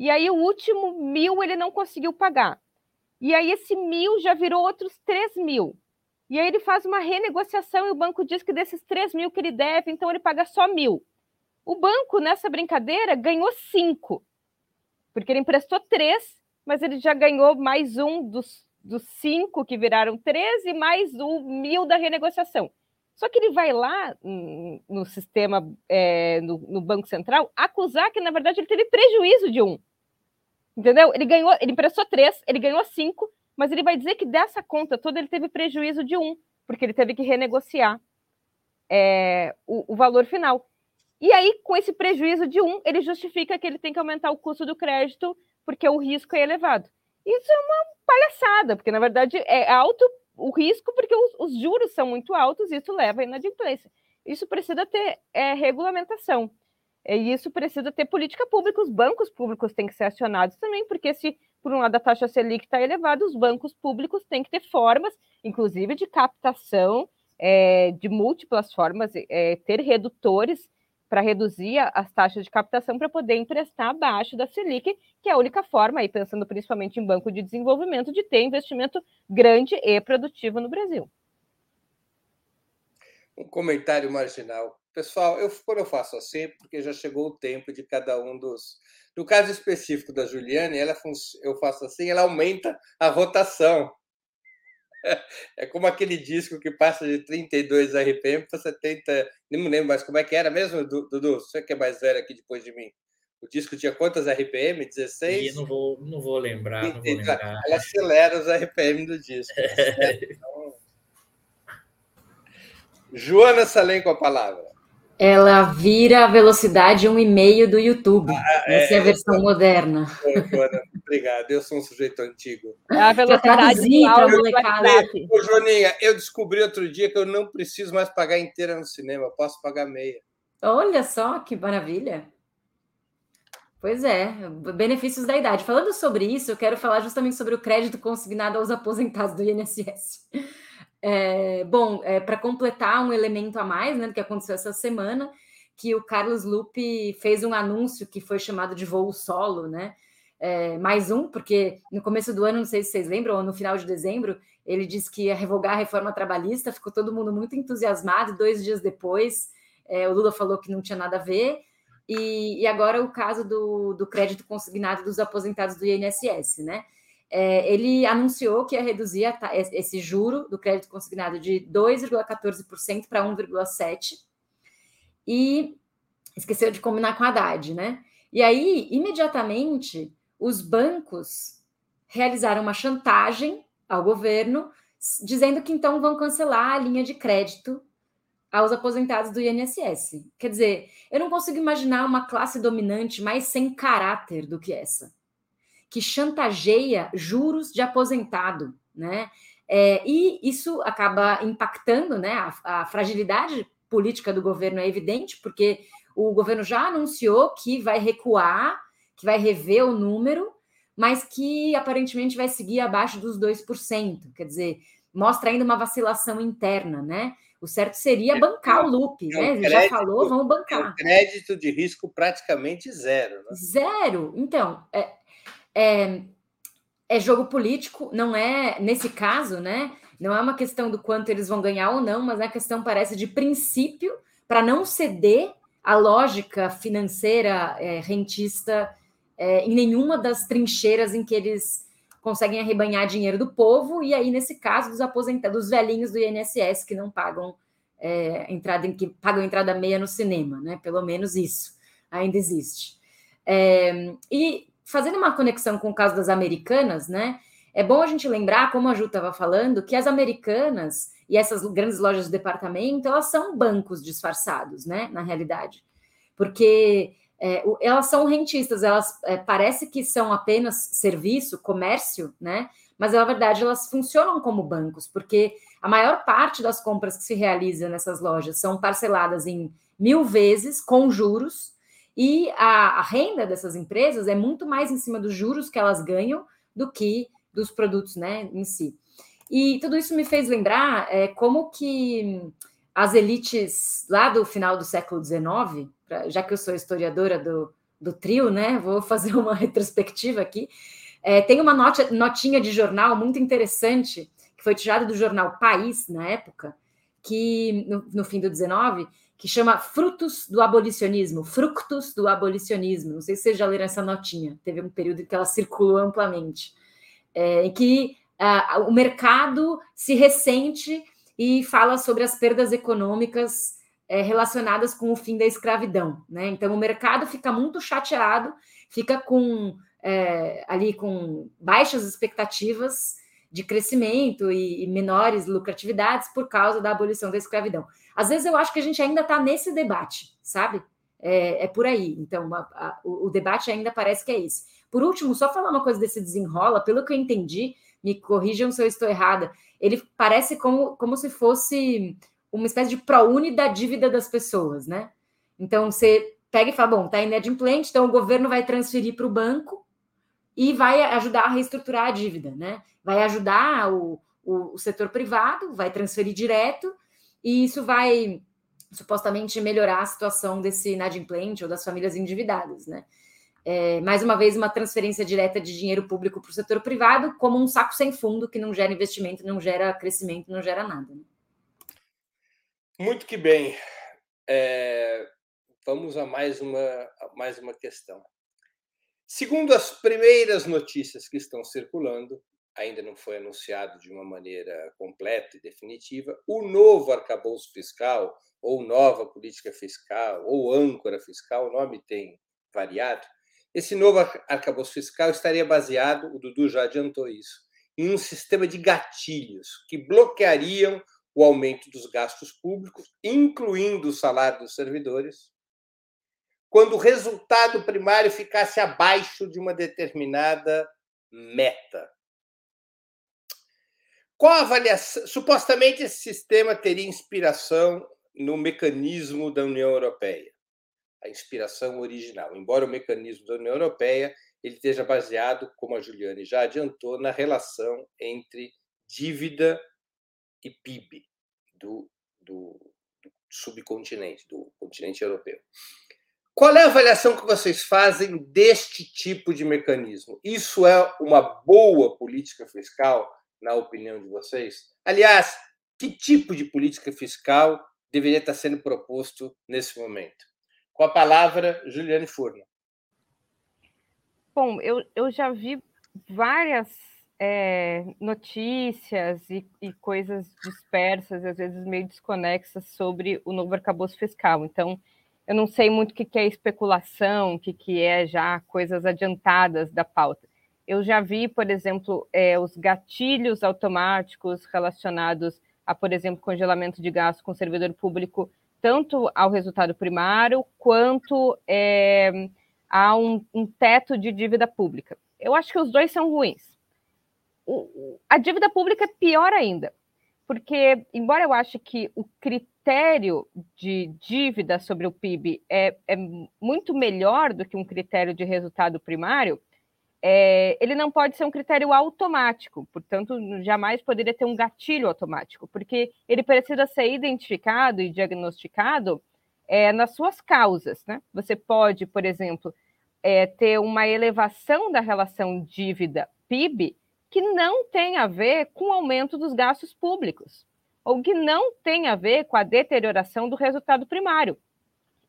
E aí o último mil ele não conseguiu pagar. E aí esse mil já virou outros três mil. E aí ele faz uma renegociação e o banco diz que desses três mil que ele deve, então ele paga só mil. O banco, nessa brincadeira, ganhou cinco. Porque ele emprestou três, mas ele já ganhou mais um dos, dos cinco que viraram três e mais o mil da renegociação. Só que ele vai lá no sistema, é, no, no Banco Central, acusar que, na verdade, ele teve prejuízo de um. Entendeu? Ele ganhou, ele emprestou três, ele ganhou cinco, mas ele vai dizer que dessa conta toda ele teve prejuízo de um, porque ele teve que renegociar é, o, o valor final. E aí, com esse prejuízo de um, ele justifica que ele tem que aumentar o custo do crédito porque o risco é elevado. Isso é uma palhaçada, porque na verdade é alto o risco porque os, os juros são muito altos e isso leva à inadimplência. Isso precisa ter é, regulamentação. E isso precisa ter política pública, os bancos públicos têm que ser acionados também, porque se, por um lado, a taxa Selic está elevada, os bancos públicos têm que ter formas, inclusive de captação, é, de múltiplas formas, é, ter redutores para reduzir as taxas de captação para poder emprestar abaixo da Selic, que é a única forma, aí pensando principalmente em banco de desenvolvimento, de ter investimento grande e produtivo no Brasil. Um comentário marginal. Pessoal, eu, quando eu faço assim, porque já chegou o tempo de cada um dos. No caso específico da Juliane, ela eu faço assim, ela aumenta a rotação. É como aquele disco que passa de 32 RPM para 70. Não me lembro mais como é que era mesmo, Dudu? Você que é mais velho aqui depois de mim. O disco tinha quantas RPM? 16? E não vou, não vou lembrar, não vou lembrar. Ela acelera os RPM do disco. <laughs> Então... Joana Salem com a palavra. Ela vira a velocidade 1,5 do YouTube. Ah, Essa é, é a versão eu... moderna. Joana, obrigado. Eu sou um sujeito antigo. É a velocidade para molecada. Ô, Joaninha, eu descobri outro dia que eu não preciso mais pagar inteira no cinema. Eu posso pagar meia. Olha só que maravilha. Pois é, benefícios da idade. Falando sobre isso, eu quero falar justamente sobre o crédito consignado aos aposentados do INSS. É, bom, é, para completar um elemento a mais, né, que aconteceu essa semana, que o Carlos Lupe fez um anúncio que foi chamado de voo solo, né? É, mais um, porque no começo do ano, não sei se vocês lembram, ou no final de dezembro, ele disse que ia revogar a reforma trabalhista, ficou todo mundo muito entusiasmado, dois dias depois, é, o Lula falou que não tinha nada a ver, e, e agora o caso do, do crédito consignado dos aposentados do INSS, né? É, ele anunciou que ia reduzir a, esse juro do crédito consignado de 2,14% para 1,7%, e esqueceu de combinar com a Haddad, né? E aí, imediatamente, os bancos realizaram uma chantagem ao governo, dizendo que então vão cancelar a linha de crédito aos aposentados do INSS. Quer dizer, eu não consigo imaginar uma classe dominante mais sem caráter do que essa, que chantageia juros de aposentado, né? É, e isso acaba impactando, né? A, a fragilidade política do governo é evidente, porque o governo já anunciou que vai recuar, que vai rever o número, mas que aparentemente vai seguir abaixo dos 2%. Quer dizer, mostra ainda uma vacilação interna, né? O certo seria é, bancar o loop, é né? Ele já falou, vamos bancar. É um crédito de risco praticamente zero. Né? Zero. Então, é, é, é, jogo político, não é, nesse caso, né? Não é uma questão do quanto eles vão ganhar ou não, mas a questão, parece, de princípio, para não ceder à lógica financeira é, rentista é, em nenhuma das trincheiras em que eles conseguem arrebanhar dinheiro do povo, e aí, nesse caso, dos aposentados, dos velhinhos do INSS que não pagam é, entrada que pagam entrada meia no cinema, né? Pelo menos isso ainda existe. É, e fazendo uma conexão com o caso das americanas, né? É bom a gente lembrar, como a Ju estava falando, que as americanas e essas grandes lojas de departamento, elas são bancos disfarçados, né? Na realidade. Porque é, elas são rentistas, elas é, parece que são apenas serviço, comércio, né? Mas na verdade elas funcionam como bancos, porque a maior parte das compras que se realiza nessas lojas são parceladas em mil vezes com juros, e a, a renda dessas empresas é muito mais em cima dos juros que elas ganham do que dos produtos, né, em si. E tudo isso me fez lembrar é, como que as elites lá do final do século XIX, já que eu sou historiadora do, do trio, né? Vou fazer uma <laughs> retrospectiva aqui. É, tem uma nota, notinha de jornal muito interessante, que foi tirada do jornal País, na época, que no, no fim do 19, que chama Frutos do Abolicionismo, Fructos do Abolicionismo. Não sei se vocês já leram essa notinha, teve um período em que ela circulou amplamente, é, em que uh, o mercado se ressente e fala sobre as perdas econômicas é, relacionadas com o fim da escravidão. Né? Então, o mercado fica muito chateado, fica com é, ali com baixas expectativas de crescimento e, e, menores lucratividades por causa da abolição da escravidão. Às vezes eu acho que a gente ainda está nesse debate, sabe? É, é, por aí. Então, a, a, o, debate ainda parece que é esse. Por último, só falar uma coisa desse desenrola, pelo que eu entendi, me corrijam se eu estou errada, ele parece como, como se fosse uma espécie de ProUni da dívida das pessoas, né? Então você pega e fala: bom, tá inadimplente, então o governo vai transferir para o banco e vai ajudar a reestruturar a dívida, né? Vai ajudar o, o, o setor privado, vai transferir direto, e isso vai supostamente melhorar a situação desse inadimplente ou das famílias endividadas, né? é, mais uma vez, uma transferência direta de dinheiro público para o setor privado, como um saco sem fundo que não gera investimento, não gera crescimento, não gera nada. Né? Muito que bem. É, vamos a mais uma, a mais uma questão. Segundo as primeiras notícias que estão circulando, ainda não foi anunciado de uma maneira completa e definitiva, o novo arcabouço fiscal, ou nova política fiscal, ou âncora fiscal, o nome tem variado. Esse novo arcabouço fiscal estaria baseado, o Dudu já adiantou isso, em um sistema de gatilhos que bloqueariam o aumento dos gastos públicos, incluindo o salário dos servidores, quando o resultado primário ficasse abaixo de uma determinada meta. Qual a avaliação? Supostamente esse sistema teria inspiração no mecanismo da União Europeia, a inspiração original. Embora o mecanismo da União Europeia ele esteja baseado, como a Juliane já adiantou, na relação entre dívida e PIB do, do, do subcontinente, do continente europeu. Qual é a avaliação que vocês fazem deste tipo de mecanismo? Isso é uma boa política fiscal? na opinião de vocês? Aliás, que tipo de política fiscal deveria estar sendo proposto nesse momento? Com a palavra, Juliane Furno. Bom, eu, eu já vi várias é, notícias e, e, coisas dispersas, às vezes meio desconexas, sobre o novo arcabouço fiscal. Então, eu não sei muito o que, que é especulação, o que, que é já coisas adiantadas da pauta. Eu já vi, por exemplo, é, os gatilhos automáticos relacionados a, por exemplo, congelamento de gastos com servidor público, tanto ao resultado primário quanto é, a um, um, teto de dívida pública. Eu acho que os dois são ruins. O, a dívida pública é pior ainda, porque, embora eu ache que o critério de dívida sobre o PIB é, é muito melhor do que um critério de resultado primário, é, ele não pode ser um critério automático, portanto, jamais poderia ter um gatilho automático, porque ele precisa ser identificado e diagnosticado é, nas suas causas. Né? Você pode, por exemplo, é, ter uma elevação da relação dívida-PIB que não tem a ver com o aumento dos gastos públicos, ou que não tem a ver com a deterioração do resultado primário.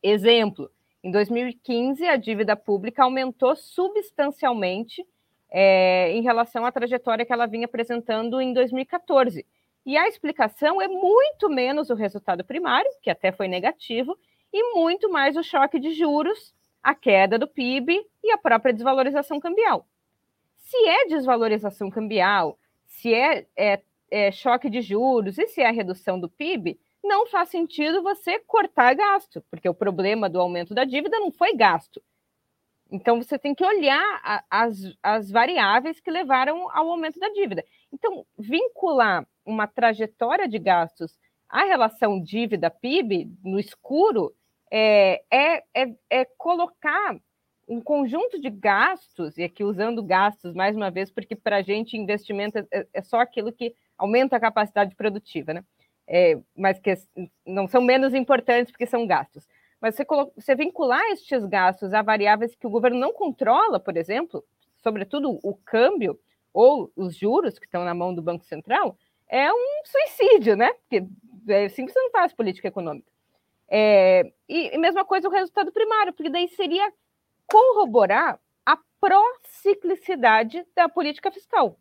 Exemplo, em 2015, a dívida pública aumentou substancialmente é, em relação à trajetória que ela vinha apresentando em 2014. E a explicação é muito menos o resultado primário, que até foi negativo, e muito mais o choque de juros, a queda do PIB e a própria desvalorização cambial. Se é desvalorização cambial, se é, é, é choque de juros e se é redução do PIB, não faz sentido você cortar gasto, porque o problema do aumento da dívida não foi gasto. Então, você tem que olhar a, as, as variáveis que levaram ao aumento da dívida. Então, vincular uma trajetória de gastos à relação dívida-PIB no escuro é, é, é, é colocar um conjunto de gastos, e aqui usando gastos mais uma vez, porque para a gente investimento é, é só aquilo que aumenta a capacidade produtiva, né? é, mas que não são menos importantes porque são gastos. Mas você, você vincular estes gastos a variáveis que o governo não controla, por exemplo, sobretudo o câmbio ou os juros que estão na mão do Banco Central, é um suicídio, né? Porque é assim você não faz política econômica. É, e, e mesma coisa o resultado primário, porque daí seria corroborar a prociclicidade da política fiscal.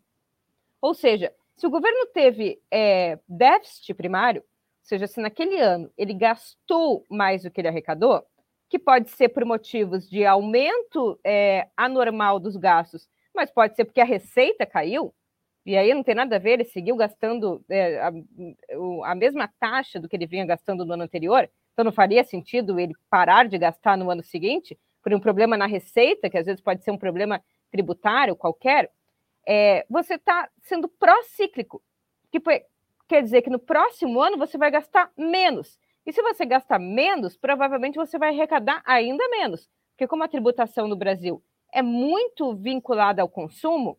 Ou seja, se o governo teve é, déficit primário, ou seja, se naquele ano ele gastou mais do que ele arrecadou, que pode ser por motivos de aumento é, anormal dos gastos, mas pode ser porque a receita caiu, e aí não tem nada a ver, ele seguiu gastando é, a, a, mesma taxa do que ele vinha gastando no ano anterior, então não faria sentido ele parar de gastar no ano seguinte por um problema na receita, que às vezes pode ser um problema tributário qualquer é, você está sendo pró-cíclico, que quer dizer que no próximo ano você vai gastar menos. E se você gastar menos, provavelmente você vai arrecadar ainda menos. Porque como a tributação no Brasil é muito vinculada ao consumo,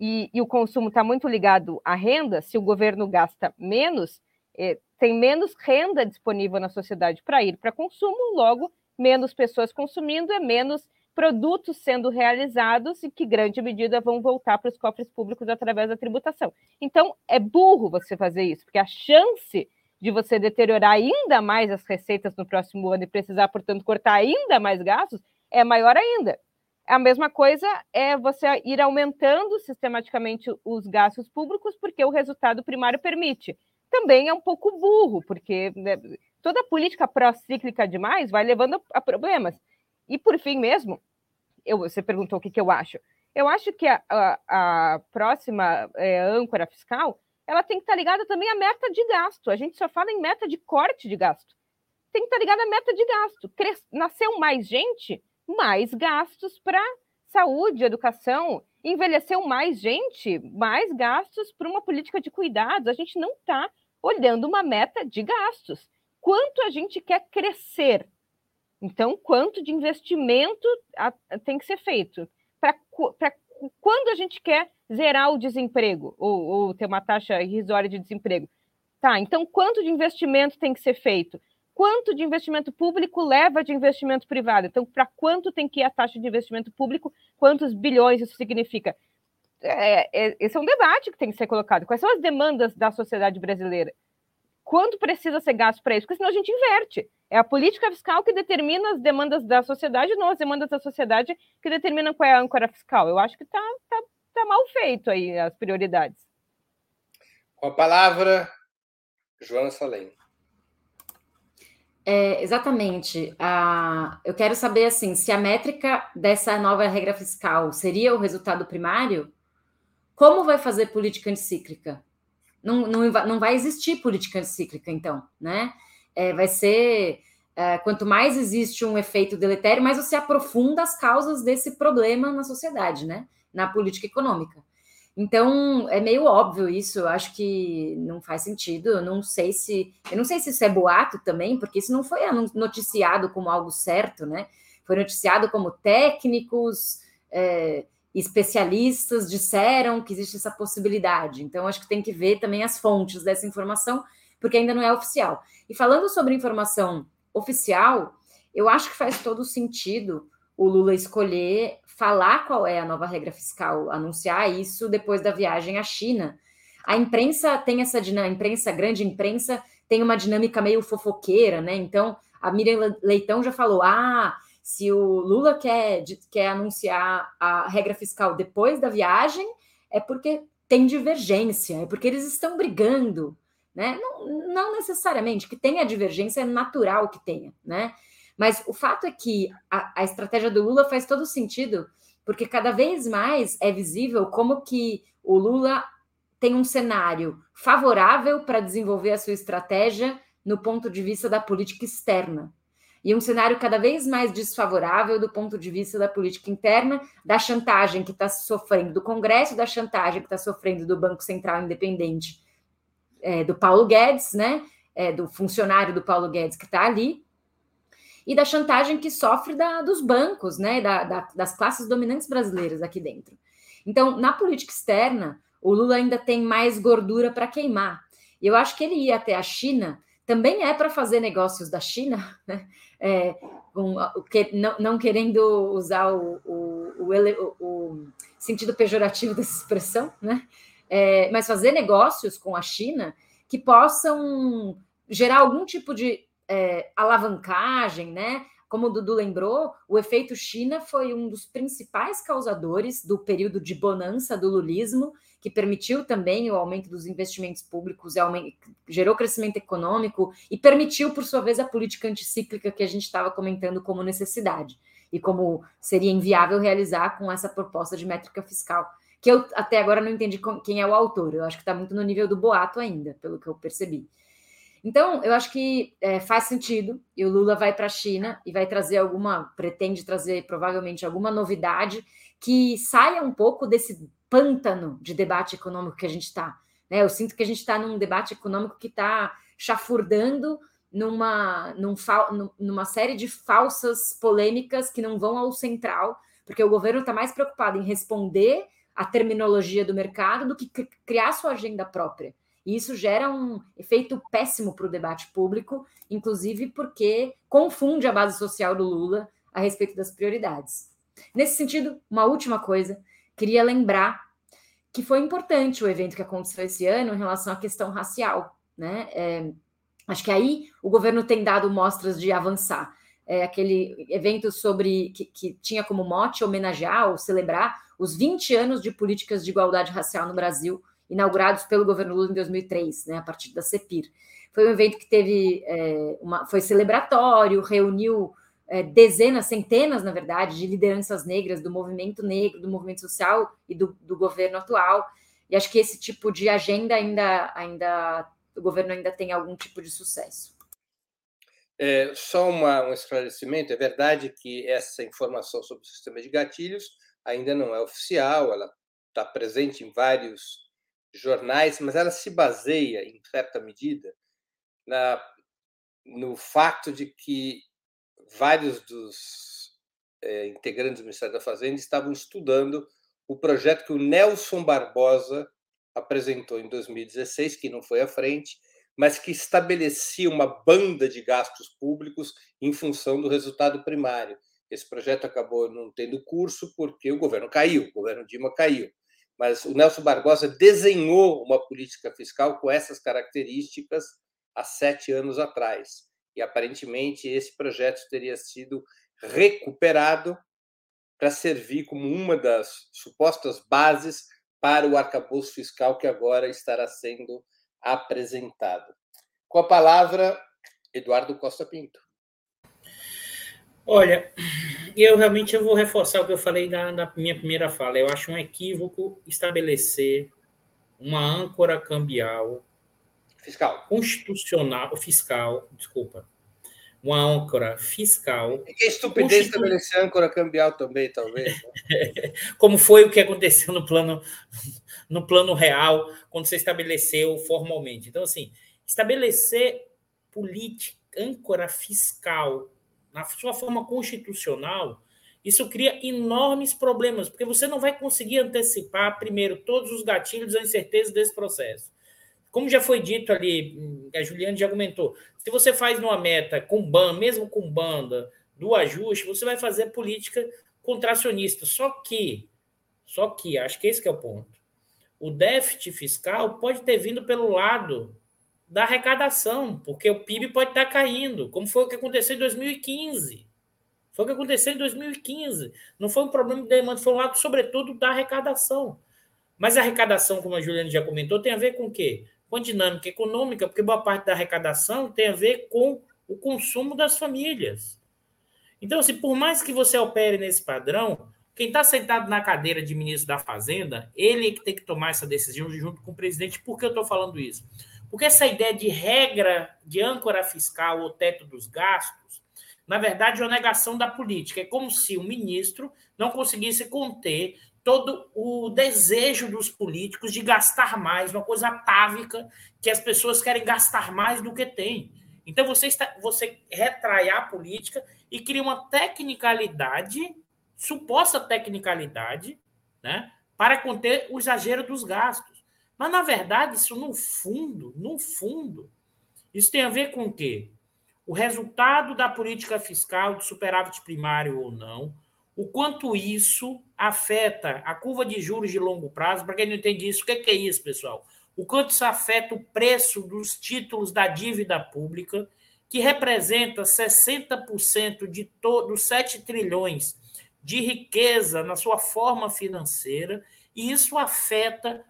e, e o consumo está muito ligado à renda, se o governo gasta menos, é, tem menos renda disponível na sociedade para ir para consumo, logo, menos pessoas consumindo é menos produtos sendo realizados e que, grande medida, vão voltar para os cofres públicos através da tributação. Então, é burro você fazer isso, porque a chance de você deteriorar ainda mais as receitas no próximo ano e precisar, portanto, cortar ainda mais gastos, é maior ainda. A mesma coisa é você ir aumentando sistematicamente os gastos públicos, porque o resultado primário permite. Também é um pouco burro, porque né, toda política pró-cíclica demais vai levando a problemas. E, por fim mesmo, eu, você perguntou o que, que eu acho. Eu acho que a, a, a próxima é, âncora fiscal ela tem que estar ligada também à meta de gasto. A gente só fala em meta de corte de gasto. Tem que estar ligada à meta de gasto. Cres... Nasceu mais gente, mais gastos para saúde, educação. Envelheceu mais gente, mais gastos para uma política de cuidados. A gente não está olhando uma meta de gastos. Quanto a gente quer crescer? Então, quanto de investimento tem que ser feito? Para quando a gente quer zerar o desemprego ou, ou ter uma taxa irrisória de desemprego. Tá, então quanto de investimento tem que ser feito? Quanto de investimento público leva de investimento privado? Então, para quanto tem que ir a taxa de investimento público? Quantos bilhões isso significa? É, é, esse é um debate que tem que ser colocado. Quais são as demandas da sociedade brasileira? Quanto precisa ser gasto para isso? Porque senão a gente inverte. É a política fiscal que determina as demandas da sociedade, não as demandas da sociedade que determinam qual é a âncora fiscal. Eu acho que está tá, tá mal feito aí as prioridades. Com a palavra, Joana Salem. É, exatamente. Ah, eu quero saber assim, se a métrica dessa nova regra fiscal seria o resultado primário, como vai fazer política anticíclica? Não, não, não vai existir política anticíclica, então, né? É, vai ser é, quanto mais existe um efeito deletério, mais você aprofunda as causas desse problema na sociedade, né? Na política econômica. Então, é meio óbvio isso, eu acho que não faz sentido. Eu não sei se. Eu não sei se isso é boato também, porque isso não foi noticiado como algo certo, né? Foi noticiado como técnicos, é, especialistas disseram que existe essa possibilidade. Então, acho que tem que ver também as fontes dessa informação, porque ainda não é oficial. E falando sobre informação oficial, eu acho que faz todo sentido o Lula escolher falar qual é a nova regra fiscal, anunciar isso depois da viagem à China. A imprensa tem essa dinâmica, a imprensa, grande imprensa, tem uma dinâmica meio fofoqueira, né? Então, a Miriam Leitão já falou: ah, se o Lula quer, quer anunciar a regra fiscal depois da viagem, é porque tem divergência, é porque eles estão brigando, né? Não, não necessariamente que tenha divergência, é natural que tenha, né? Mas o fato é que a, a estratégia do Lula faz todo sentido, porque cada vez mais é visível como que o Lula tem um cenário favorável para desenvolver a sua estratégia no ponto de vista da política externa. E um cenário cada vez mais desfavorável do ponto de vista da política interna, da chantagem que está sofrendo do Congresso, da chantagem que está sofrendo do Banco Central Independente, é, do Paulo Guedes, né? É, do funcionário do Paulo Guedes que está ali, e da chantagem que sofre da, dos bancos, né, da, da, das classes dominantes brasileiras aqui dentro. Então, na política externa, o Lula ainda tem mais gordura para queimar. E eu acho que ele ir até a China também é para fazer negócios da China, <laughs> né? É, um, que, não, não, querendo usar o, o, o, o, sentido pejorativo dessa expressão, né? É, mas fazer negócios com a China que possam gerar algum tipo de é, alavancagem, né? Como o Dudu lembrou, o efeito China foi um dos principais causadores do período de bonança do lulismo, que permitiu também o aumento dos investimentos públicos, e gerou crescimento econômico e permitiu, por sua vez, a política anticíclica que a gente estava comentando como necessidade e como seria inviável realizar com essa proposta de métrica fiscal, que eu até agora não entendi quem é o autor. Eu acho que está muito no nível do boato ainda, pelo que eu percebi. Então, eu acho que é, faz sentido, e o Lula vai para a China e vai trazer alguma, pretende trazer provavelmente alguma novidade que saia um pouco desse pântano de debate econômico que a gente está. Né? Eu sinto que a gente está num debate econômico que está chafurdando numa, num, numa série de falsas polêmicas que não vão ao central, porque o governo está mais preocupado em responder à terminologia do mercado do que criar sua agenda própria. E isso gera um efeito péssimo para o debate público, inclusive porque confunde a base social do Lula a respeito das prioridades. Nesse sentido, uma última coisa, queria lembrar que foi importante o evento que aconteceu esse ano em relação à questão racial. Né? É, Acho que aí o governo tem dado mostras de avançar. É aquele evento sobre que, que tinha como mote homenagear ou celebrar os 20 anos de políticas de igualdade racial no Brasil, inaugurados pelo governo Lula em 2003, né, a partir da CEPIR. Foi um evento que teve é, uma, foi celebratório, reuniu é, dezenas, centenas, na verdade, de lideranças negras do movimento negro, do movimento social e do, do governo atual. E acho que esse tipo de agenda ainda, ainda o governo ainda tem algum tipo de sucesso. É, só uma, um esclarecimento: é verdade que essa informação sobre o sistema de gatilhos ainda não é oficial, ela está presente em vários jornais, mas ela se baseia, em certa medida, na, no fato de que vários dos é, integrantes do Ministério da Fazenda estavam estudando o projeto que o Nelson Barbosa apresentou em 2016, que não foi à frente, mas que estabelecia uma banda de gastos públicos em função do resultado primário. Esse projeto acabou não tendo curso porque o governo caiu, o governo Dilma caiu. Mas o Nelson Barbosa desenhou uma política fiscal com essas características há sete anos atrás. E aparentemente esse projeto teria sido recuperado para servir como uma das supostas bases para o arcabouço fiscal que agora estará sendo apresentado. Com a palavra, Eduardo Costa Pinto. Olha, eu realmente eu vou reforçar o que eu falei na, na minha primeira fala. Eu acho um equívoco estabelecer uma âncora cambial fiscal constitucional fiscal, desculpa, uma âncora fiscal. E que estupidez constitu... estabelecer âncora cambial também, talvez. Né? <laughs> Como foi o que aconteceu no plano no plano real quando você estabeleceu formalmente. Então, assim, estabelecer política, âncora fiscal na sua forma constitucional, isso cria enormes problemas, porque você não vai conseguir antecipar, primeiro, todos os gatilhos da incerteza desse processo. Como já foi dito ali, a Juliane já argumentou, se você faz uma meta com ban, mesmo com banda, do ajuste, você vai fazer política contracionista. Só que, só que, acho que esse que é o ponto. O déficit fiscal pode ter vindo pelo lado da arrecadação, porque o PIB pode estar caindo, como foi o que aconteceu em 2015. Foi o que aconteceu em 2015. Não foi um problema de demanda, foi um lado, sobretudo, da arrecadação. Mas a arrecadação, como a Juliana já comentou, tem a ver com o quê? Com a dinâmica econômica, porque boa parte da arrecadação tem a ver com o consumo das famílias. Então, assim, por mais que você opere nesse padrão, quem está sentado na cadeira de ministro da Fazenda, ele é que tem que tomar essa decisão junto com o presidente. Por que eu estou falando isso? Porque essa ideia de regra de âncora fiscal ou teto dos gastos, na verdade, é uma negação da política. É como se o ministro não conseguisse conter todo o desejo dos políticos de gastar mais, uma coisa atávica, que as pessoas querem gastar mais do que têm. Então, você, está, você retrai a política e cria uma tecnicalidade, suposta tecnicalidade, né, para conter o exagero dos gastos. Mas, na verdade, isso no fundo, no fundo, isso tem a ver com o quê? O resultado da política fiscal de superávit primário ou não, o quanto isso afeta a curva de juros de longo prazo. Para quem não entende isso, o que é isso, pessoal? O quanto isso afeta o preço dos títulos da dívida pública, que representa 60% de todos 7 trilhões de riqueza na sua forma financeira, e isso afeta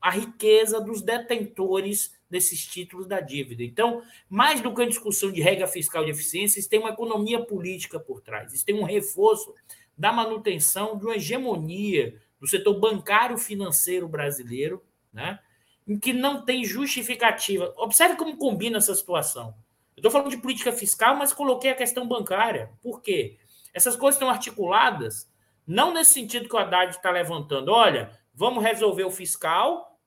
a riqueza dos detentores desses títulos da dívida. Então, mais do que a discussão de regra fiscal de eficiência, isso tem uma economia política por trás, isso tem um reforço da manutenção de uma hegemonia do setor bancário financeiro brasileiro, né, em que não tem justificativa. Observe como combina essa situação. Eu estou falando de política fiscal, mas coloquei a questão bancária. Por quê? Essas coisas estão articuladas, não nesse sentido que o Haddad está levantando. Olha, vamos resolver o fiscal,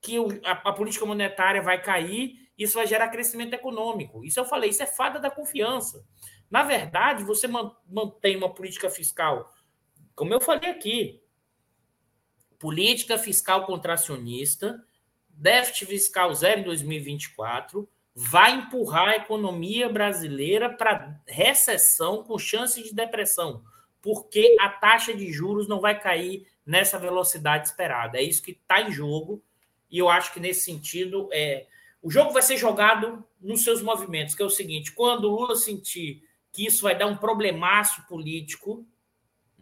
que a, política monetária vai cair, isso vai gerar crescimento econômico. Isso eu falei, isso é fada da confiança. Na verdade, você mantém uma política fiscal, como eu falei aqui, política fiscal contracionista, déficit fiscal zero em 2024, vai empurrar a economia brasileira para recessão com chance de depressão, porque a taxa de juros não vai cair nessa velocidade esperada. É isso que está em jogo e eu acho que nesse sentido, é, O jogo vai ser jogado nos seus movimentos, que é o seguinte: quando o Lula sentir que isso vai dar um problemaço político,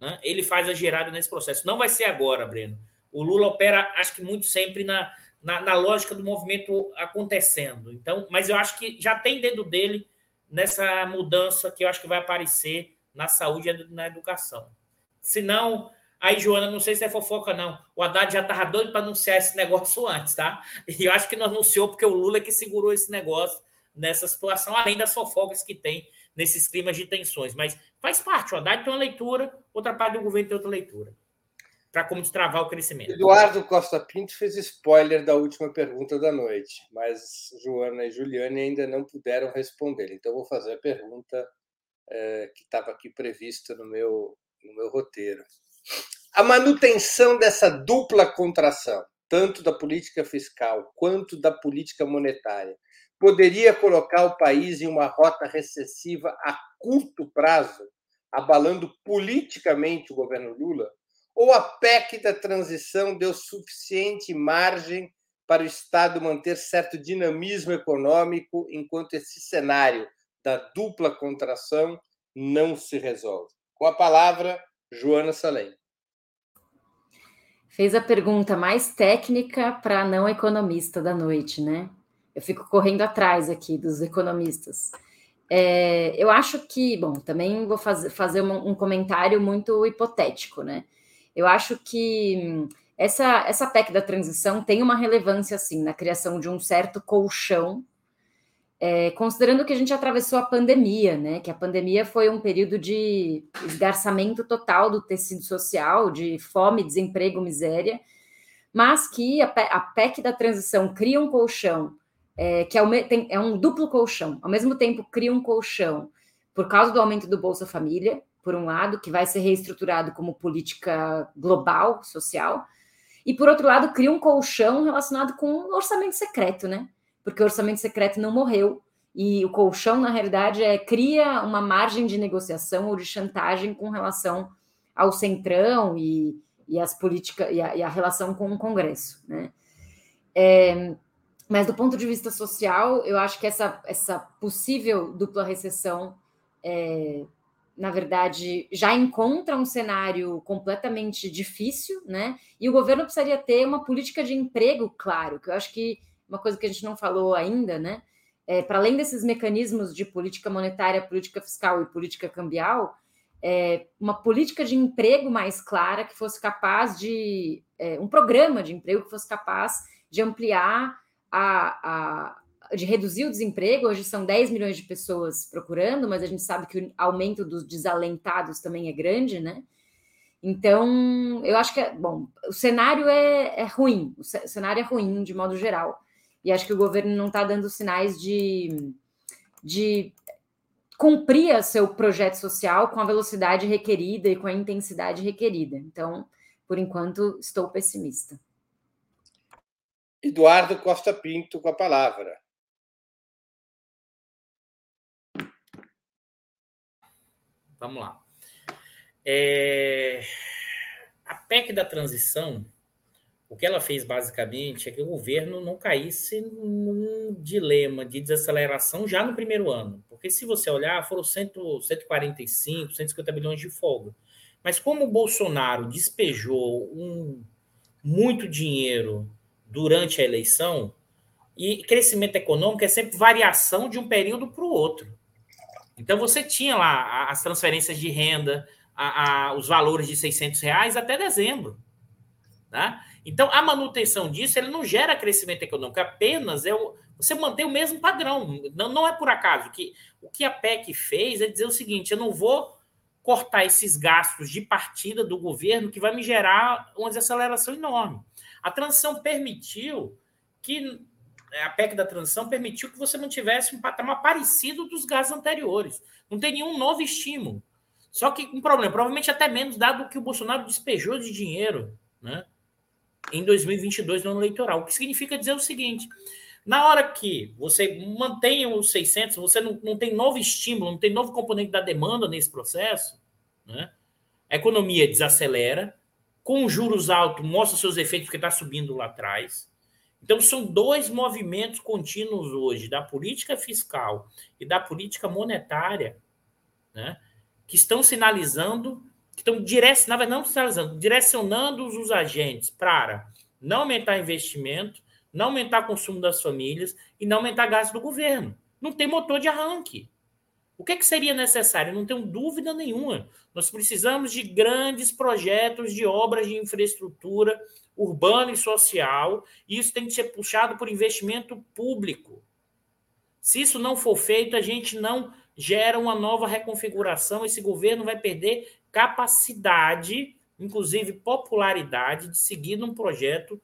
né, ele faz a gerada nesse processo. Não vai ser agora, Breno. O Lula opera, acho que muito sempre na, na, na, lógica do movimento acontecendo. Então, mas eu acho que já tem dedo dele nessa mudança que eu acho que vai aparecer na saúde e na educação. Se não, aí, Joana, não sei se é fofoca, não. O Haddad já estava doido para anunciar esse negócio <laughs> antes, tá? E eu acho que não anunciou porque o Lula é que segurou esse negócio nessa situação, além das fofocas que tem nesses climas de tensões. Mas faz parte, o Haddad tem uma leitura, outra parte do governo tem outra leitura para como destravar o crescimento. Eduardo Costa Pinto fez spoiler da última pergunta da noite, mas Joana e Juliane ainda não puderam responder. Então, vou fazer a pergunta é, que estava aqui prevista no meu, no meu roteiro. A manutenção dessa dupla contração, tanto da política fiscal quanto da política monetária, poderia colocar o país em uma rota recessiva a curto prazo, abalando politicamente o governo Lula? Ou a PEC da transição deu suficiente margem para o Estado manter certo dinamismo econômico enquanto esse cenário da dupla contração não se resolve? Com a palavra, Joana Salem. Fez a pergunta mais técnica para não economista da noite, né? Eu fico correndo atrás aqui dos economistas. É, eu acho que, bom, também vou faz, fazer um, um comentário muito hipotético, né? Eu acho que hum, essa, essa PEC da transição tem uma relevância, assim, na criação de um certo colchão, é, considerando que a gente atravessou a pandemia, né? Que a pandemia foi um período de esgarçamento total do tecido social, de fome, desemprego, miséria, mas que a, a PEC da transição cria um colchão, é, que é, tem, é um duplo colchão, ao mesmo tempo cria um colchão por causa do aumento do Bolsa Família, por um lado, que vai ser reestruturado como política global, social, e por outro lado, cria um colchão relacionado com o orçamento secreto, né? Porque o orçamento secreto não morreu. E o colchão, na realidade, é cria uma margem de negociação ou de chantagem com relação ao centrão e, e as políticas e e a, relação com o Congresso, né? É, mas do ponto de vista social, eu acho que essa, essa possível dupla recessão é, na verdade, já encontra um cenário completamente difícil, né? E o governo precisaria ter uma política de emprego, claro, que eu acho que uma coisa que a gente não falou ainda, né? É, para além desses mecanismos de política monetária, política fiscal e política cambial, é, uma política de emprego mais clara que fosse capaz de. É, um programa de emprego que fosse capaz de ampliar a, a de reduzir o desemprego, hoje são 10 milhões de pessoas procurando, mas a gente sabe que o aumento dos desalentados também é grande, né? Então, eu acho que, é, bom, o cenário é, é ruim, o cenário é ruim de modo geral, e acho que o governo não está dando sinais de, de cumprir seu projeto social com a velocidade requerida e com a intensidade requerida. Então, por enquanto, estou pessimista. Eduardo Costa Pinto com a palavra. Vamos lá. É... A PEC da transição, o que ela fez basicamente é que o governo não caísse num dilema de desaceleração já no primeiro ano. Porque se você olhar, foram 100, 145, 150 bilhões de folga. Mas como o Bolsonaro despejou um, muito dinheiro durante a eleição, e crescimento econômico é sempre variação de um período para o outro. Então você tinha lá as transferências de renda, a, a, os valores de 600 reais até dezembro. Tá? Então a manutenção disso ele não gera crescimento econômico, apenas é o, você mantém o mesmo padrão. Não, não é por acaso que o que a PEC fez é dizer o seguinte: eu não vou cortar esses gastos de partida do governo que vai me gerar uma desaceleração enorme. A transição permitiu que é, a PEC da transição permitiu que você mantivesse um patamar parecido dos gastos anteriores. Não tem nenhum novo estímulo. Só que um problema, provavelmente até menos, dado que o Bolsonaro despejou de dinheiro né, em 2022 no ano eleitoral. O que significa dizer o seguinte: na hora que você mantém os 600, você não, não tem novo estímulo, não tem novo componente da demanda nesse processo, né, a economia desacelera, com juros altos mostra seus efeitos porque está subindo lá atrás Então, são dois movimentos contínuos hoje, da política fiscal e da política monetária, né, que estão sinalizando, que estão direcionando, não sinalizando, direcionando os agentes para não aumentar investimento, não aumentar consumo das famílias e não aumentar gasto do governo. Não tem motor de arranque. O que, é que seria necessário? Não tenho dúvida nenhuma. Nós precisamos de grandes projetos de obras de infraestrutura urbana e social, e isso tem que ser puxado por investimento público. Se isso não for feito, a gente não gera uma nova reconfiguração, esse governo vai perder capacidade, inclusive popularidade, de seguir num projeto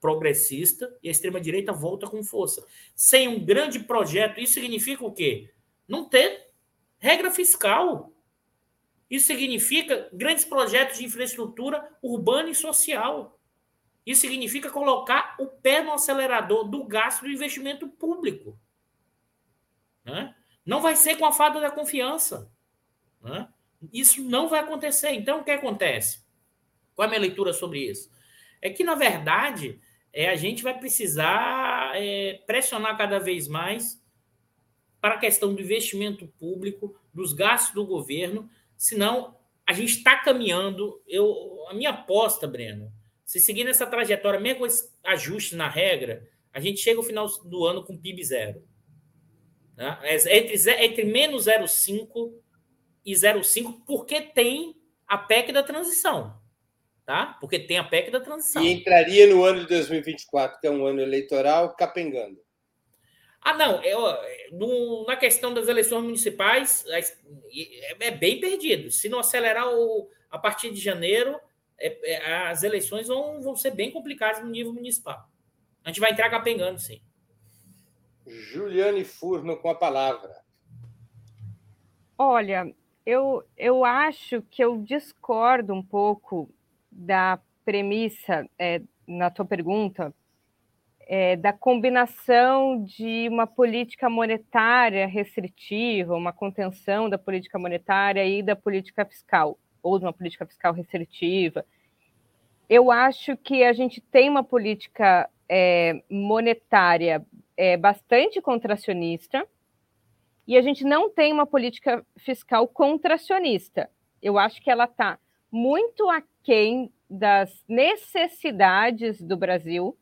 progressista e a extrema-direita volta com força. Sem um grande projeto, isso significa o quê? Não ter regra fiscal. Isso significa grandes projetos de infraestrutura urbana e social. Isso significa colocar o pé no acelerador do gasto do investimento público. Né? Não vai ser com a fada da confiança. Né? Isso não vai acontecer. Então, o que acontece? Qual é a minha leitura sobre isso? É que, na verdade, é, a gente vai precisar é, pressionar cada vez mais para a questão do investimento público, dos gastos do governo, senão a gente está caminhando. Eu, a minha aposta, Breno, se seguir nessa trajetória, mesmo com esse ajuste na regra, a gente chega ao final do ano com PIB zero. Né? É, entre, entre menos 0,5 e 0,5, porque tem a PEC da transição. Tá? Porque tem a PEC da transição. E entraria no ano de 2024, que é um ano eleitoral, capengando. Ah, não. Eu, no, na questão das eleições municipais, é, é, bem perdido. Se não acelerar o, a partir de janeiro, é, é, as eleições vão, vão ser bem complicadas no nível municipal. A gente vai entrar capengando, sim. Juliane Furno com a palavra. Olha, eu, eu acho que eu discordo um pouco da premissa é, na tua pergunta é, da combinação de uma política monetária restritiva, uma contenção da política monetária e da política fiscal, ou de uma política fiscal restritiva. Eu acho que a gente tem uma política é, monetária é, bastante contracionista e a gente não tem uma política fiscal contracionista. Eu acho que ela está muito aquém das necessidades do Brasil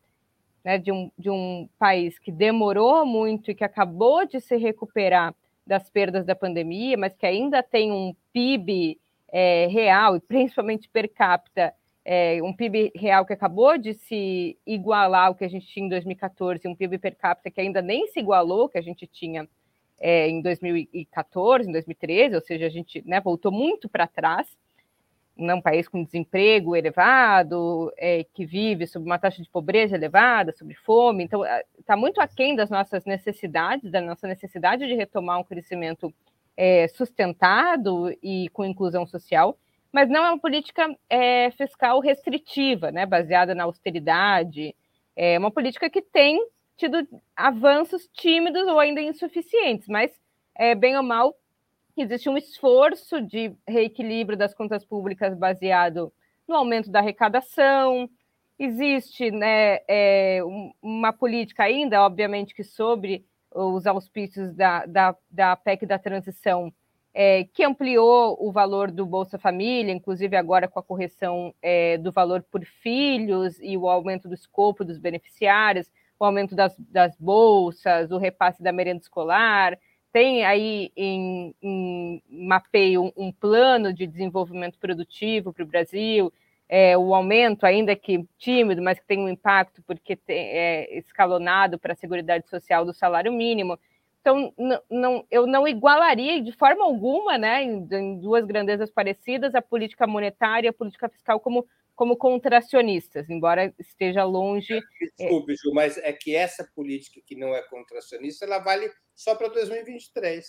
né, de, um, de um país que demorou muito e que acabou de se recuperar das perdas da pandemia, mas que ainda tem um PIB é, real, e principalmente per capita, é, um PIB real que acabou de se igualar ao que a gente tinha em 2014, um PIB per capita que ainda nem se igualou que a gente tinha é, em 2014, em 2013, ou seja, a gente né, voltou muito para trás um país com desemprego elevado, é, que vive sob uma taxa de pobreza elevada, sobre fome, então está muito aquém das nossas necessidades, da nossa necessidade de retomar um crescimento é, sustentado e com inclusão social, mas não é uma política é, fiscal restritiva, né, baseada na austeridade, é uma política que tem tido avanços tímidos ou ainda insuficientes, mas é, bem ou mal existe um esforço de reequilíbrio das contas públicas baseado no aumento da arrecadação, existe né, é, uma política ainda, obviamente, que sobre os auspícios da, da, da PEC da transição, é, que ampliou o valor do Bolsa Família, inclusive agora com a correção é, do valor por filhos e o aumento do escopo dos beneficiários, o aumento das, das bolsas, o repasse da merenda escolar, tem aí em, em mapeio um, um, plano de desenvolvimento produtivo para o Brasil, é, o aumento, ainda que tímido, mas que tem um impacto porque tem, é escalonado para a Seguridade Social do salário mínimo. Então, não, eu não igualaria de forma alguma, né, em, em, duas grandezas parecidas, a política monetária e a política fiscal como, como contracionistas, embora esteja longe. Desculpe, Ju, mas é que essa política que não é contracionista, ela vale só para 2023.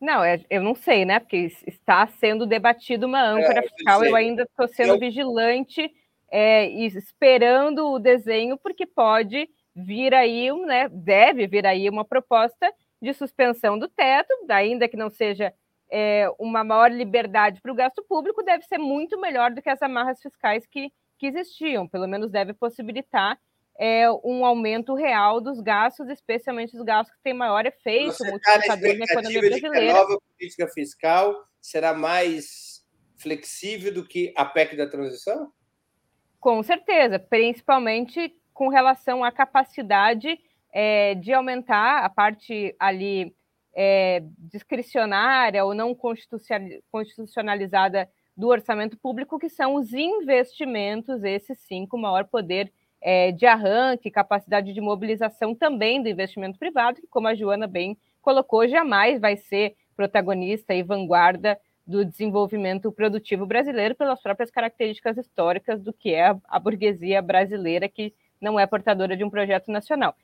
Não, é, eu não sei, né? Porque está sendo debatido uma âncora é, fiscal, eu ainda estou sendo eu... vigilante é, e esperando o desenho, porque pode vir aí, né? Deve vir aí uma proposta de suspensão do teto, ainda que não seja é, uma maior liberdade para o gasto público, deve ser muito melhor do que as amarras fiscais que, que existiam, pelo menos deve possibilitar é, um aumento real dos gastos, especialmente os gastos que têm maior efeito Você multiplicador na economia brasileira. a nova política fiscal será mais flexível do que a PEC da transição? Com certeza, principalmente com relação à capacidade é, de aumentar a parte ali é, discricionária ou não constitucionalizada do orçamento público, que são os investimentos, esses sim, com maior poder é, de arranque, capacidade de mobilização também do investimento privado, que, como a Joana bem colocou, jamais vai ser protagonista e vanguarda do desenvolvimento produtivo brasileiro pelas próprias características históricas do que é a burguesia brasileira, que não é portadora de um projeto nacional.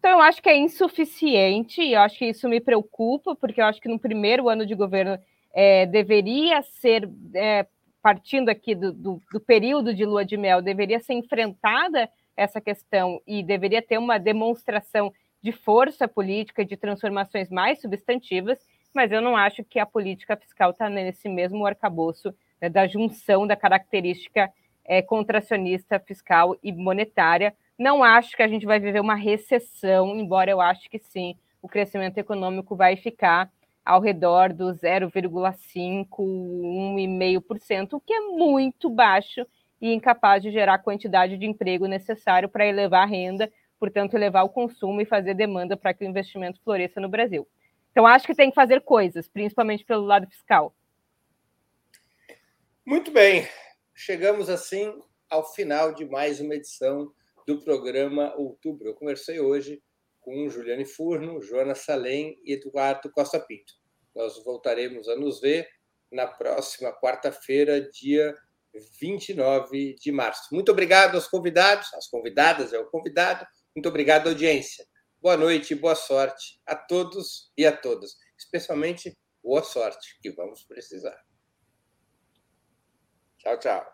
Então, eu acho que é insuficiente, e eu acho que isso me preocupa, porque eu acho que no primeiro ano de governo é, deveria ser, é, partindo aqui do, do, do, período de lua de mel, deveria ser enfrentada essa questão e deveria ter uma demonstração de força política, de transformações mais substantivas, mas eu não acho que a política fiscal está nesse mesmo arcabouço né, da junção da característica é, contracionista fiscal e monetária. Não acho que a gente vai viver uma recessão, embora eu acho que sim, o crescimento econômico vai ficar ao redor do 0,5%, 1,5%, o que é muito baixo e incapaz de gerar a quantidade de emprego necessário para elevar a renda, portanto, elevar o consumo e fazer demanda para que o investimento floresça no Brasil. Então, acho que tem que fazer coisas, principalmente pelo lado fiscal. Muito bem. Chegamos assim ao final de mais uma edição do programa Outubro. Eu conversei hoje com Juliane Furno, Joana Salem e Eduardo Costa Pinto. Nós voltaremos a nos ver na próxima quarta-feira, dia 29 de março. Muito obrigado aos convidados, às convidadas e ao convidado. Muito obrigado, audiência. Boa noite boa sorte a todos e a todas. Especialmente boa sorte, que vamos precisar. Tchau, tchau.